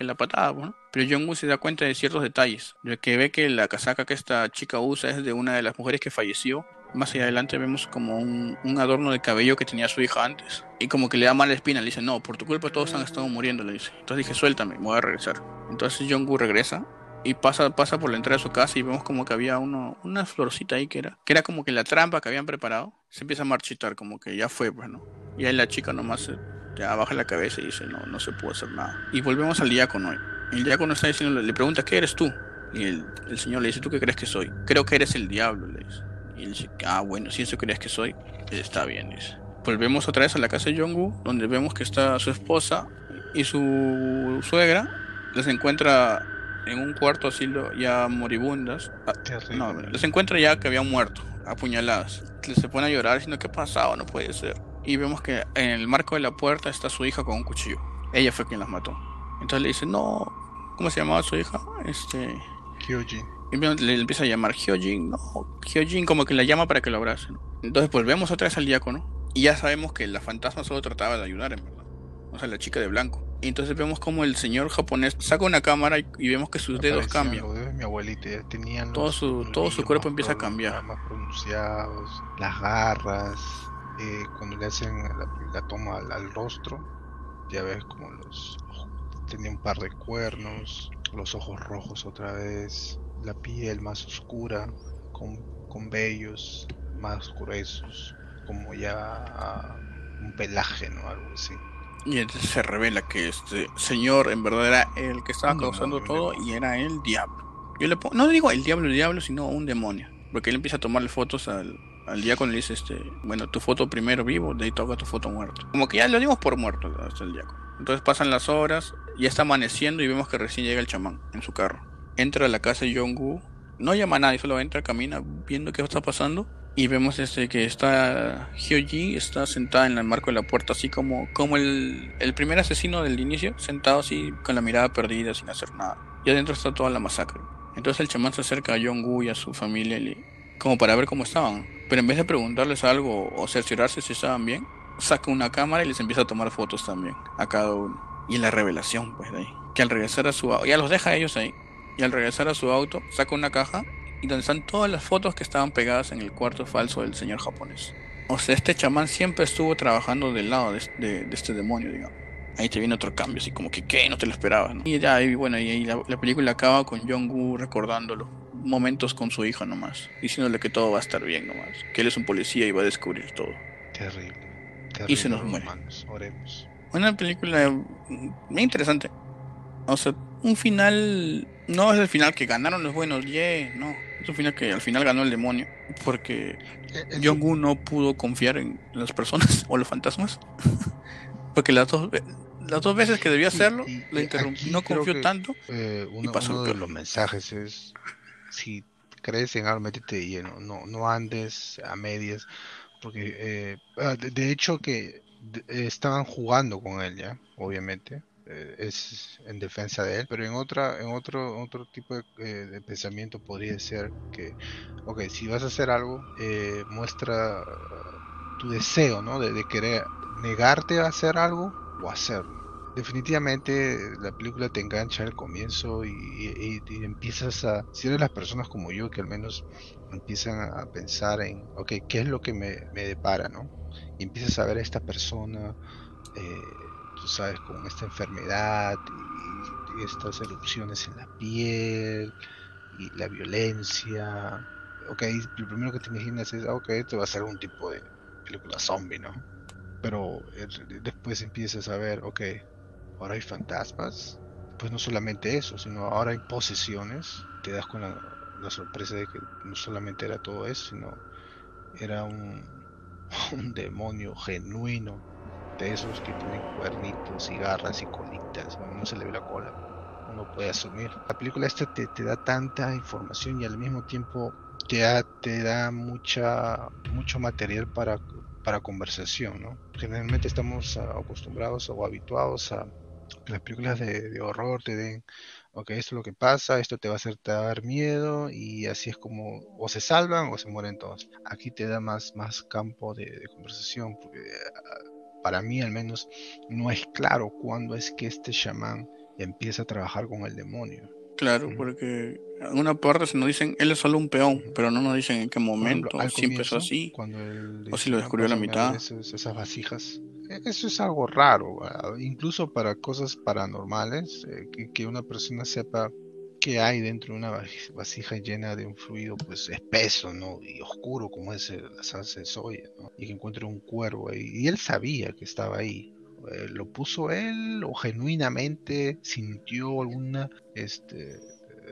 Speaker 1: que la patada. Bueno. Pero John se da cuenta de ciertos detalles. De que ve que la casaca que esta chica usa es de una de las mujeres que falleció más adelante vemos como un, adorno de cabello que tenía su hija antes. Y como que le da mala espina, le dice, no, por tu culpa todos han estado muriendo, le dice. Entonces dije, suéltame, me voy a regresar. Entonces Jong-gu regresa y pasa, pasa por la entrada de su casa y vemos como que había uno, una florcita ahí que era, que era como que la trampa que habían preparado. Se empieza a marchitar, como que ya fue, pues, ¿no? Y ahí la chica nomás ya baja la cabeza y dice, no, no se puede hacer nada. Y volvemos al diácono. El diácono está diciendo, le pregunta, ¿qué eres tú? Y el, el señor le dice, ¿tú qué crees que soy? Creo que eres el diablo, le dice. Y él dice, ah, bueno, si eso crees que soy, está bien. Dice. Volvemos otra vez a la casa de Jonggu, donde vemos que está su esposa y su suegra. Les encuentra en un cuarto así ya moribundas. Ah, no, les encuentra ya que habían muerto, apuñaladas. Se pone a llorar diciendo, ¿qué ha pasado? No puede ser. Y vemos que en el marco de la puerta está su hija con un cuchillo. Ella fue quien las mató. Entonces le dice, no, ¿cómo se llamaba su hija? Este...
Speaker 2: Kyoji.
Speaker 1: Y le empieza a llamar Hyojin, no, Hyojin como que la llama para que lo abrace. Entonces pues vemos otra vez al diácono y ya sabemos que la fantasma solo trataba de ayudar en verdad. O sea, la chica de blanco. Y entonces vemos como el señor japonés saca una cámara y, vemos que sus dedos cambian.
Speaker 2: mi abuelita tenían
Speaker 1: todo su todo su cuerpo empieza a cambiar.
Speaker 2: Más pronunciados, las garras, eh, cuando le hacen la, toma al, rostro, ya ves como los tenía un par de cuernos, los ojos rojos otra vez, la piel más oscura, con, con vellos más gruesos, como ya un pelaje, ¿no? Algo así.
Speaker 1: Y entonces se revela que este señor en verdad era el que estaba causando todo y era el diablo. Yo le pongo, no digo el diablo, el diablo, sino un demonio. Porque él empieza a tomarle fotos al, al diácono y le dice, este, bueno, tu foto primero vivo, de ahí toca tu foto muerto. Como que ya lo dimos por muerto hasta el diácono. Entonces pasan las horas, ya está amaneciendo y vemos que recién llega el chamán en su carro entra a la casa de Jong-gu, no llama a nadie, solo entra, camina viendo qué está pasando y vemos este que está Hyoji está sentada en el marco de la puerta así como como el, el primer asesino del inicio, sentado así con la mirada perdida sin hacer nada. Y adentro está toda la masacre. Entonces el chamán se acerca a Jong-gu y a su familia como para ver cómo estaban. Pero en vez de preguntarles algo o cerciorarse si estaban bien, saca una cámara y les empieza a tomar fotos también a cada uno. Y la revelación, pues de ahí. Que al regresar a su... Ya los deja ellos ahí y al regresar a su auto saca una caja y donde están todas las fotos que estaban pegadas en el cuarto falso del señor japonés. O sea, este chamán siempre estuvo trabajando del lado de, este demonio, digamos. Ahí te viene otro cambio, así como que, ¿qué? No te lo esperabas, ¿no? Y ya, y bueno, y la, película acaba con Jong-Gu recordándolo. Momentos con su hija nomás, diciéndole que todo va a estar bien nomás. Que él es un policía y va a descubrir todo.
Speaker 2: Terrible. terrible
Speaker 1: y se nos muere. Una película muy interesante. O sea, un final. No es el final que ganaron los buenos, yeah, no. Es un final que al final ganó el demonio. Porque eh, jong no pudo confiar en las personas [LAUGHS] o los fantasmas. [LAUGHS] porque las dos, las dos veces que debía hacerlo, le interrumpió, no confió tanto.
Speaker 2: Eh, uno, y pasó de los mensajes es: si crees en algo, métete lleno. No, no andes a medias. Porque, eh, ah, de, hecho, que estaban jugando con él ya, obviamente eh, es en defensa de él, pero en otra, en otro, otro tipo de, eh, pensamiento podría ser que, ok, si vas a hacer algo, eh, muestra tu deseo, ¿no? De, querer negarte a hacer algo o hacerlo. Definitivamente la película te engancha al comienzo y, empiezas a, si eres las personas como yo que al menos empiezan a pensar en, ok, ¿qué es lo que me, me depara, ¿no? Y empiezas a ver a esta persona eh, tú sabes, con esta enfermedad y, estas erupciones en la piel y la violencia. Ok, lo primero que te imaginas es, ok, esto va a ser un tipo de película zombie, ¿no? Pero eh, después empiezas a ver, ok, ahora hay fantasmas. Pues no solamente eso, sino ahora hay posesiones. Te das con la, sorpresa de que no solamente era todo eso, sino era un, [LAUGHS] un demonio genuino esos que tienen cuernitos y garras y colitas, no se le ve la cola, uno puede asumir. La película esta te, da tanta información y al mismo tiempo te da, te da mucha, mucho material para, para conversación, ¿no? Generalmente estamos acostumbrados o habituados a, que las películas de, de horror te den, ok, esto es lo que pasa, esto te va a hacer te va a dar miedo y así es como o se salvan o se mueren todos. Aquí te da más, más campo de, de conversación porque ah, para mí al menos no es claro cuándo es que este chamán empieza a trabajar con el demonio.
Speaker 1: Claro, porque en una parte se nos dicen, él es solo un peón, pero no nos dicen en qué momento,
Speaker 2: ejemplo,
Speaker 1: si empezó
Speaker 2: comienzo,
Speaker 1: así,
Speaker 2: cuando él
Speaker 1: o si lo
Speaker 2: dice, "Ah,
Speaker 1: descubrió a la mitad.
Speaker 2: esas vasijas, eso es algo raro, incluso para cosas paranormales, eh, que, una persona sepa qué hay dentro de una vasija llena de un fluido pues espeso, ¿no? Y oscuro como es la salsa de soya, ¿no? Y que encuentre un cuervo ahí. Y él sabía que estaba ahí. Eh, ¿Lo puso él o genuinamente sintió alguna, este,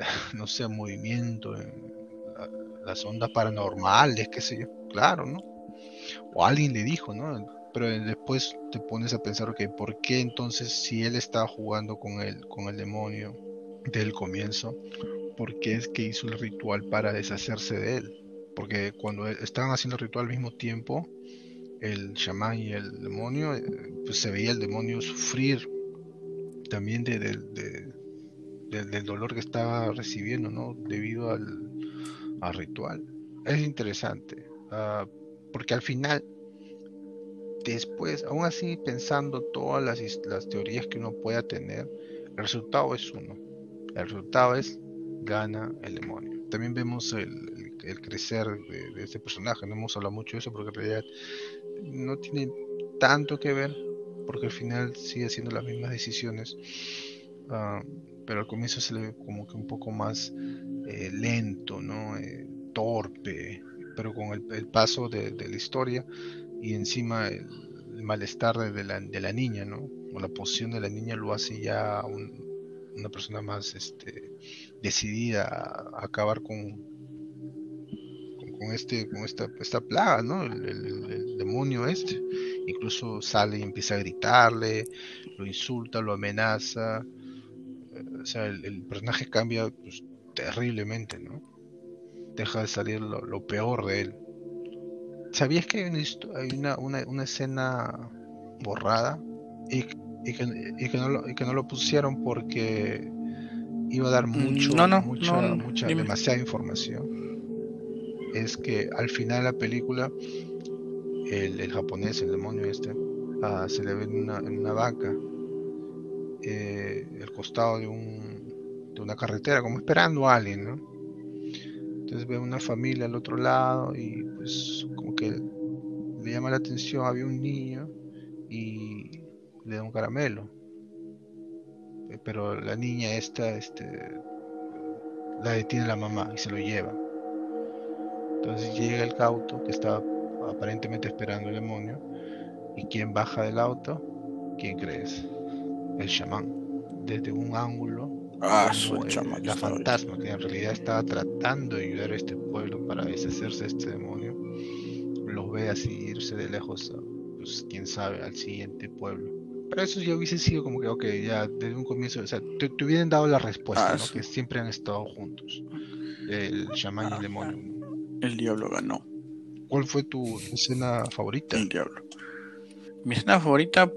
Speaker 2: [LAUGHS] no sé, movimiento en la- las ondas paranormales, qué sé yo? Claro, ¿no? O alguien le dijo, ¿no? Pero después te pones a pensar, ok, ¿por qué entonces si él estaba jugando con el, con el demonio desde el comienzo, ¿por qué es que hizo el ritual para deshacerse de él? Porque cuando e- estaban haciendo el ritual al mismo tiempo, el chamán y el demonio, eh, pues se veía el demonio sufrir también de, de- de- de- del dolor que estaba recibiendo, ¿no? Debido al, al ritual. Es interesante, ah, porque al final después, aún así pensando todas las, las teorías que uno pueda tener, el resultado es uno. El resultado es gana el demonio. También vemos el, el- crecer de, este personaje. No hemos hablado mucho de eso porque en realidad no tiene tanto que ver, porque al final sigue haciendo las mismas decisiones. Ah, pero al comienzo se le ve como que un poco más eh, lento, ¿no? Eh, torpe, pero con el, paso de la historia y encima el, malestar de, la, de la niña, ¿no? O la posición de la niña lo hace ya un- una persona más este, decidida a, acabar con, con, este, con esta, esta plaga, ¿no? El, demonio este. Incluso sale y empieza a gritarle, lo insulta, lo amenaza. Eh, O sea, el, el personaje cambia pues, terriblemente, ¿no? Deja de salir lo, lo peor de él. ¿Sabías que hay una, hay una, una, una escena borrada y, y que, y, que no lo, y que no lo pusieron porque iba a dar mucho,
Speaker 1: Mm, no, no,
Speaker 2: mucha,
Speaker 1: no,
Speaker 2: mucha,
Speaker 1: dime.
Speaker 2: demasiada información? Es que al final de la película, el, el japonés, el demonio este, ah, se le ve en una, en una vaca, eh, el costado de, un, de una carretera, como esperando a alguien, ¿no? Entonces ve una familia al otro lado y pues como que le llama la atención, había un niño y le da un caramelo. Eh, Pero la niña esta, este, la detiene la mamá y se lo lleva. Entonces llega el cauto que estaba aparentemente esperando el demonio. ¿Y quién baja del auto? ¿Quién crees? El chamán. Desde un ángulo
Speaker 1: Ah, su
Speaker 2: eh, la fantasma que en realidad estaba tratando de ayudar a este pueblo para deshacerse de este demonio los ve así irse de lejos pues quién sabe al siguiente pueblo pero eso ya hubiese sido como que ok ya desde un comienzo o sea te, te hubieran dado la respuesta
Speaker 1: Ah,
Speaker 2: ¿no? que siempre han estado juntos el chamán y el demonio
Speaker 1: El diablo ganó.
Speaker 2: ¿cuál fue tu escena favorita?
Speaker 1: El diablo. Mi escena favorita,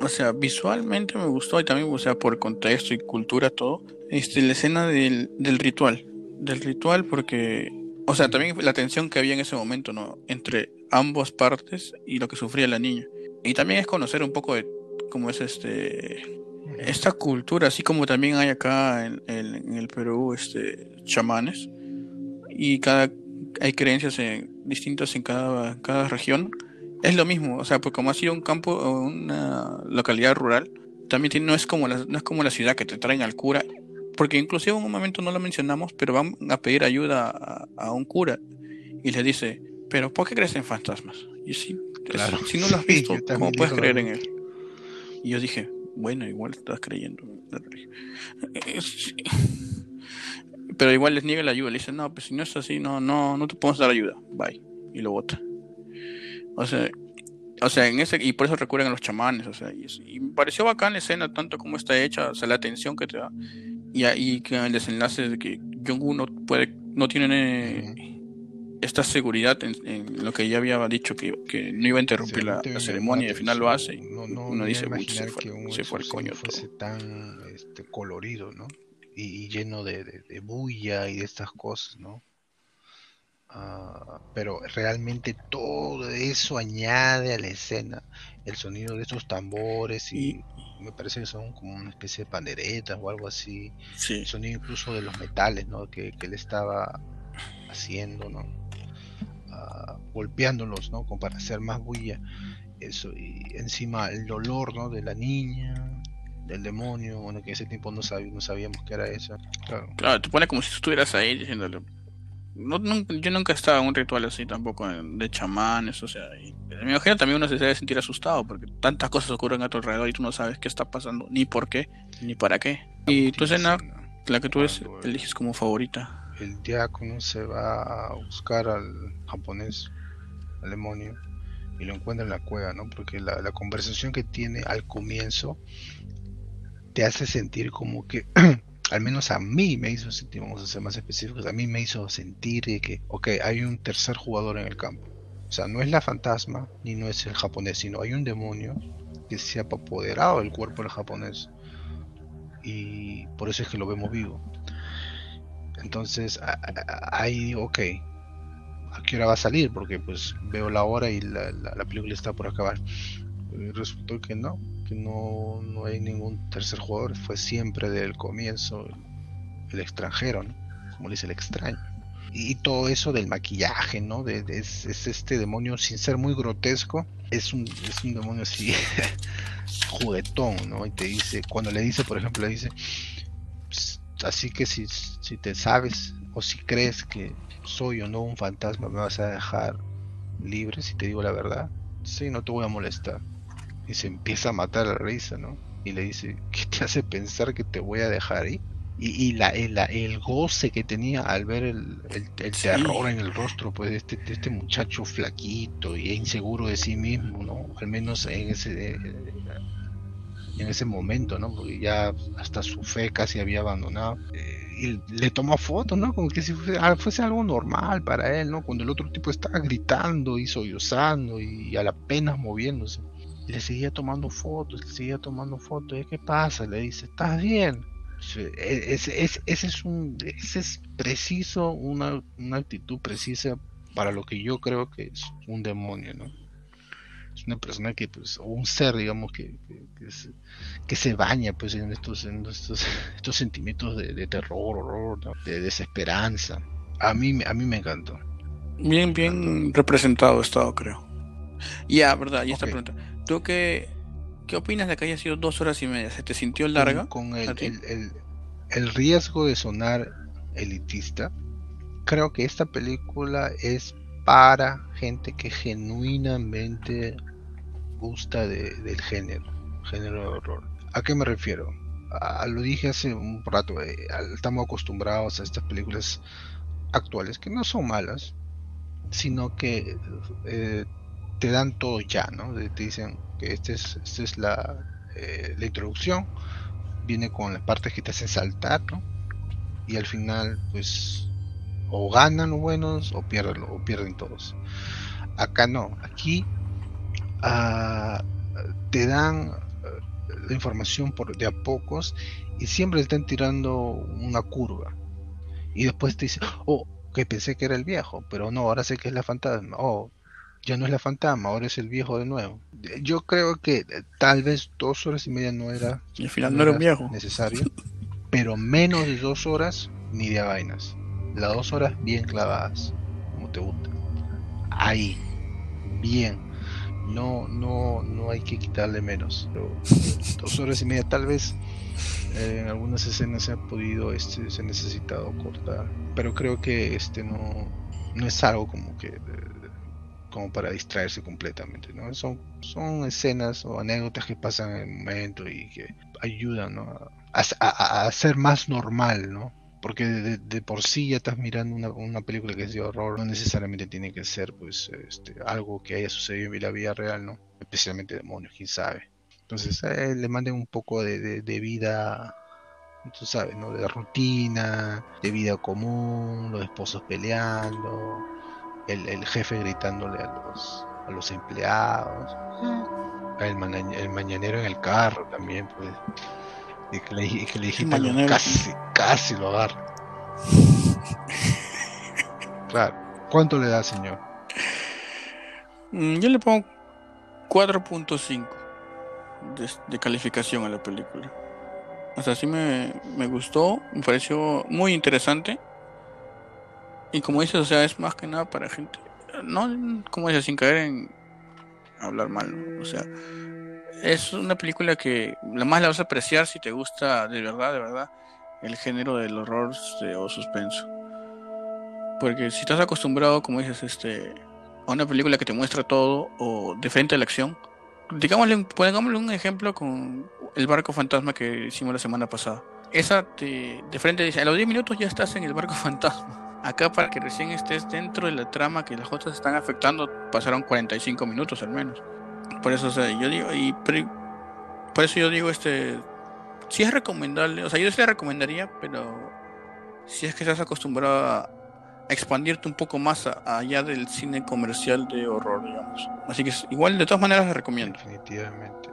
Speaker 1: o sea, visualmente me gustó y también, o sea, por contexto y cultura, todo. Este, la escena del, del ritual. Del ritual, porque, o sea, también la tensión que había en ese momento, ¿no? Entre ambas partes y lo que sufría la niña. Y también es conocer un poco de cómo es este esta cultura, así como también hay acá en, el Perú, este, chamanes, y cada hay creencias en- distintas en cada, cada región, es lo mismo, o sea, pues como ha sido un campo o una localidad rural, también tiene- no es como la, no es como la ciudad que te traen al cura, porque inclusive en un momento no lo mencionamos, pero van a pedir ayuda a, a un cura y le dice, pero ¿por qué crees en fantasmas? Y si,
Speaker 2: Claro.
Speaker 1: si no lo has
Speaker 2: Sí,
Speaker 1: visto,
Speaker 2: también
Speaker 1: ¿cómo puedes creer en él? Y yo dije, bueno, igual estás creyendo en la religión. Es- Pero igual les niega la ayuda, le dicen, no, pues si no es así, no, no, no te podemos dar ayuda, bye. Y lo bota. O sea, o sea, en ese, y por eso recurren a los chamanes, o sea, y, y me pareció bacán la escena, tanto como está hecha, o sea, la atención que te da, y ahí que el desenlace de que Jong-un no puede, no tiene, esta seguridad en, lo que ya había dicho que, que no iba a interrumpir la, ceremonia y al final lo hace.
Speaker 2: No, no, uno dice, se fue, que un se fue el coño fuese tan este, colorido, ¿no? Y, lleno de, de, bulla y de estas cosas, ¿no? Ah, pero realmente todo eso añade a la escena el sonido de estos tambores y, me parece que son como una especie de panderetas o algo así el sonido incluso de los metales ¿no? que, que él estaba haciendo ¿no? Ah, golpeándolos ¿no? como para hacer más bulla eso y encima el dolor ¿no? de la niña del demonio bueno que ese tiempo no, no sabíamos que era eso
Speaker 1: claro claro te pone como si estuvieras ahí diciéndole no, yo nunca he estado en un ritual así tampoco de chamanes, o sea, me imagino también uno se debe sentir asustado porque tantas cosas ocurren a tu alrededor y tú no sabes qué está pasando, ni por qué, ni para qué. Y tu escena, la que tú eliges como favorita.
Speaker 2: El diácono se va a buscar al japonés, al demonio, y lo encuentra en la cueva, ¿no? Porque la, la conversación que tiene al comienzo te hace sentir como que [CLEARS THROAT] al menos a mí me hizo sentir, vamos a ser más específicos, a mí me hizo sentir que, ok, hay un tercer jugador en el campo. O sea, no es la fantasma, ni no es el japonés, sino hay un demonio que se ha apoderado del cuerpo del japonés. Y por eso es que lo vemos vivo. Entonces, ahí, ok, ¿a qué hora va a salir? Porque pues veo la hora y la, la película está por acabar. Resultó que no, no, no hay ningún tercer jugador, fue siempre del comienzo el, extranjero, como dice el extraño. Y, todo eso del maquillaje, ¿no? De, es, este demonio, sin ser muy grotesco, es un, es un demonio así [LAUGHS] juguetón, ¿no? Y te dice, cuando le dice, por ejemplo, le dice, así que si, si te sabes o si crees que soy o no un fantasma, me vas a dejar libre si te digo la verdad. Sí, no te voy a molestar y se empieza a matar a la risa, ¿no? Y le dice, ¿qué te hace pensar que te voy a dejar ahí? Y, y la, el, el, goce que tenía al ver el, el, terror en el rostro pues de este, de este muchacho flaquito y inseguro de sí mismo, ¿no? Al menos en ese en ese momento, ¿no? Porque ya hasta su fe casi había abandonado. Eh, y le tomó fotos, ¿no? Como que si fuese, ah, fuese, algo normal para él, ¿no? Cuando el otro tipo estaba gritando y sollozando y a la pena moviéndose le seguía tomando fotos, le seguía tomando fotos. ¿Qué pasa? Le dice, ¿estás bien? Ese es, es, un, ese es preciso, una, una, actitud precisa para lo que yo creo que es un demonio, ¿no? Es una persona que, pues, o un ser, digamos, que, que, se, baña, pues, en estos, en estos, [LAUGHS] estos sentimientos de, terror, horror, de desesperanza. A mí, a mí me encantó.
Speaker 1: Bien, bien representado estado, creo. Ya, verdad, y esta pregunta. ¿Tú qué, qué opinas de que haya sido dos horas y media? ¿Se te sintió larga?
Speaker 2: Con, el, el, el, riesgo de sonar elitista, creo que esta película es para gente que genuinamente gusta del género, género de horror. ¿A qué me refiero? lo dije hace un rato, eh, estamos acostumbrados a estas películas actuales que no son malas, sino que eh, te dan todo ya, ¿no? Te dicen que esta es, este es la, eh, la introducción, viene con las partes que te hacen saltar, ¿no? Y al final, pues, o ganan los buenos o pierden, o pierden todos. Acá no, aquí ah, te dan eh, la información por de a pocos y siempre están tirando una curva. Y después te dicen, oh, que pensé que era el viejo, pero no, ahora sé que es la fantasma. Oh, ya no es la fantasma, ahora es el viejo de nuevo. Yo creo que eh, tal vez dos horas y media no era,
Speaker 1: al final no, era, viejo.
Speaker 2: necesario, pero menos de dos horas ni de vainas. Las dos horas bien clavadas, como te gusta. Ahí, bien. No, no, no hay que quitarle menos. Pero dos horas y media, tal vez eh, en algunas escenas se ha podido, este, se ha necesitado cortar. Pero creo que este no, no es algo como que como para distraerse completamente, ¿no? Son, son escenas o anécdotas que pasan en el momento y que ayudan, A, ser más normal, ¿no? Porque de, por sí ya estás mirando una, una, película que es de horror, no necesariamente tiene que ser pues este, algo que haya sucedido en la vida real, ¿no? Especialmente demonios, quién sabe. Entonces eh, le manden un poco de, de vida tú sabes, ¿no? De rutina, de vida común, los esposos peleando, el, el jefe gritándole a los, a los empleados, el, maña- el mañanero en el carro también, pues, y que le, y que le dijiste
Speaker 1: mañanero.
Speaker 2: casi, casi lo agarra. [LAUGHS] Claro. ¿Cuánto le da, señor?
Speaker 1: Mm, Yo le pongo 4.5 de, de calificación a la película. O sea, sí me, me gustó, me pareció muy interesante. Y como dices, o sea, es más que nada para gente. No, como dices, sin caer en hablar mal. O sea, es una película que la más la vas a apreciar si te gusta de verdad, de verdad, el género del horror o suspenso. Porque si estás acostumbrado, como dices, este, a una película que te muestra todo o de frente a la acción. Digámosle, pongámosle un ejemplo con el barco fantasma que hicimos la semana pasada. Esa te, de frente dice, a los 10 minutos ya estás en el barco [LAUGHS] fantasma. Acá para que recién estés dentro de la trama que las otras están afectando, pasaron 45 minutos al menos. Por eso, o sea, yo digo, y por eso yo digo, este, si es recomendable, o sea, yo sí la recomendaría, pero si es que estás acostumbrado a, expandirte un poco más a- allá del cine comercial de horror, digamos. Así que igual de todas maneras la recomiendo.
Speaker 2: Definitivamente.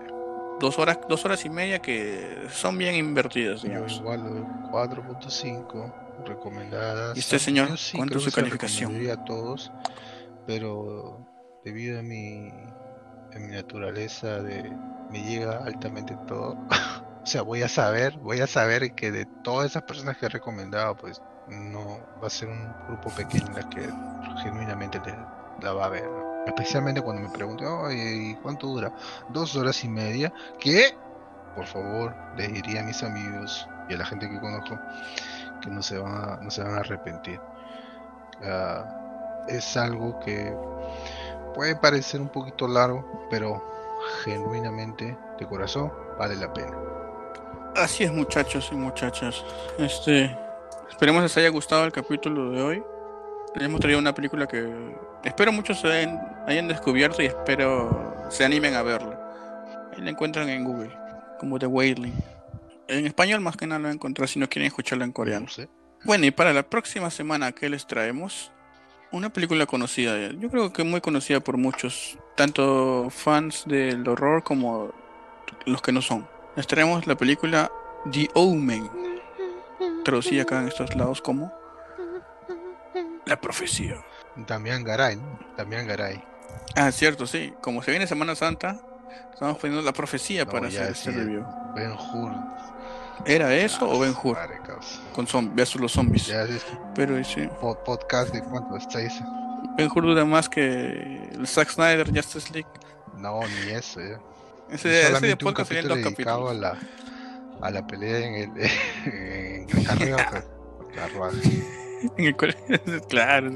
Speaker 1: Dos horas, dos horas y media que son bien invertidas,
Speaker 2: Yo
Speaker 1: digamos.
Speaker 2: igual le doy 4.5 recomendadas.
Speaker 1: ¿Y usted, señor?
Speaker 2: Sí
Speaker 1: ¿Cuánto es
Speaker 2: que
Speaker 1: su calificación?
Speaker 2: a todos, pero debido a mi, a mi naturaleza de me llega altamente todo. [LAUGHS] o sea, voy a saber, voy a saber que de todas esas personas que he recomendado, pues no va a ser un grupo pequeño la que genuinamente le- la va a ver. Especialmente cuando me pregunten, oye, ¿y cuánto dura? Dos horas y media. ¿Qué? Por favor, les diría a mis amigos y a la gente que conozco que no se van a, no se van a arrepentir. Ah, es algo que puede parecer un poquito largo, pero genuinamente, de corazón, vale la pena.
Speaker 1: Así es, muchachos y muchachas. Este, esperemos les haya gustado el capítulo de hoy. Les hemos traído una película que espero muchos se hayan, hayan descubierto y espero se animen a verla. Ahí la encuentran en Google, como The Wailing. En español más que nada la van a encontrar si no quieren escucharla en coreano.
Speaker 2: No sé.
Speaker 1: Bueno, y para la próxima semana, ¿qué les traemos? Una película conocida, yo creo que muy conocida por muchos, tanto fans del horror como los que no son. Les traemos la película The Omen, traducida acá en estos lados como La Profecía.
Speaker 2: Damián Garay, ¿no? Damián Garay.
Speaker 1: Ah, cierto, sí. Como se viene Semana Santa, estamos poniendo La Profecía
Speaker 2: No,
Speaker 1: para hacer este review.
Speaker 2: Ben Hur.
Speaker 1: ¿Era eso
Speaker 2: Ah,
Speaker 1: o Ben Hur?
Speaker 2: madre.
Speaker 1: Con zombies, los zombies.
Speaker 2: Ya
Speaker 1: Pero sí.
Speaker 2: pod- podcast de cuánto, seis.
Speaker 1: Ben Hur dura más que el Zack Snyder Justice League.
Speaker 2: No, ni eso, ya.
Speaker 1: Ese, ese de podcast
Speaker 2: capítulo
Speaker 1: dos
Speaker 2: dedicado a
Speaker 1: capítulos.
Speaker 2: la, a la pelea en el, [LAUGHS] en carruaje. [LAUGHS]
Speaker 1: En el cual- [LAUGHS] claro,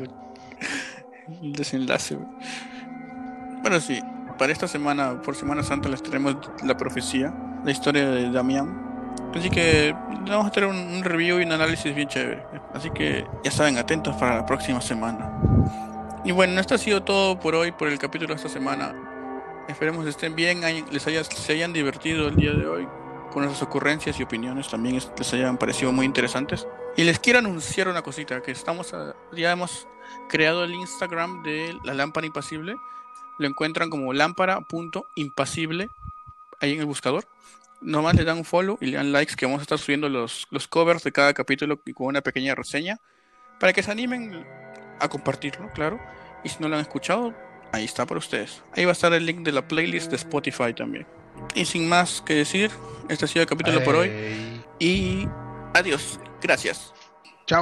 Speaker 1: el desenlace. Bueno, sí, para esta semana, por Semana Santa, les traemos la profecía, la historia de Damián. Así que vamos a tener un, review y un análisis bien chévere. Así que ya saben, atentos para la próxima semana. Y bueno, esto ha sido todo por hoy, por el capítulo de esta semana. Esperemos que estén bien, les haya, se hayan divertido el día de hoy con nuestras ocurrencias y opiniones también es- les hayan parecido muy interesantes. Y les quiero anunciar una cosita, que estamos a- ya hemos creado el Instagram de la lámpara impasible. Lo encuentran como lámpara.impasible ahí en el buscador. Nomás le dan un follow y le dan likes que vamos a estar subiendo los, los covers de cada capítulo y con una pequeña reseña para que se animen a compartirlo, claro. Y si no lo han escuchado, ahí está para ustedes. Ahí va a estar el link de la playlist de Spotify también. Y sin más que decir, este ha sido el capítulo por hoy. Y adiós. Gracias.
Speaker 3: だ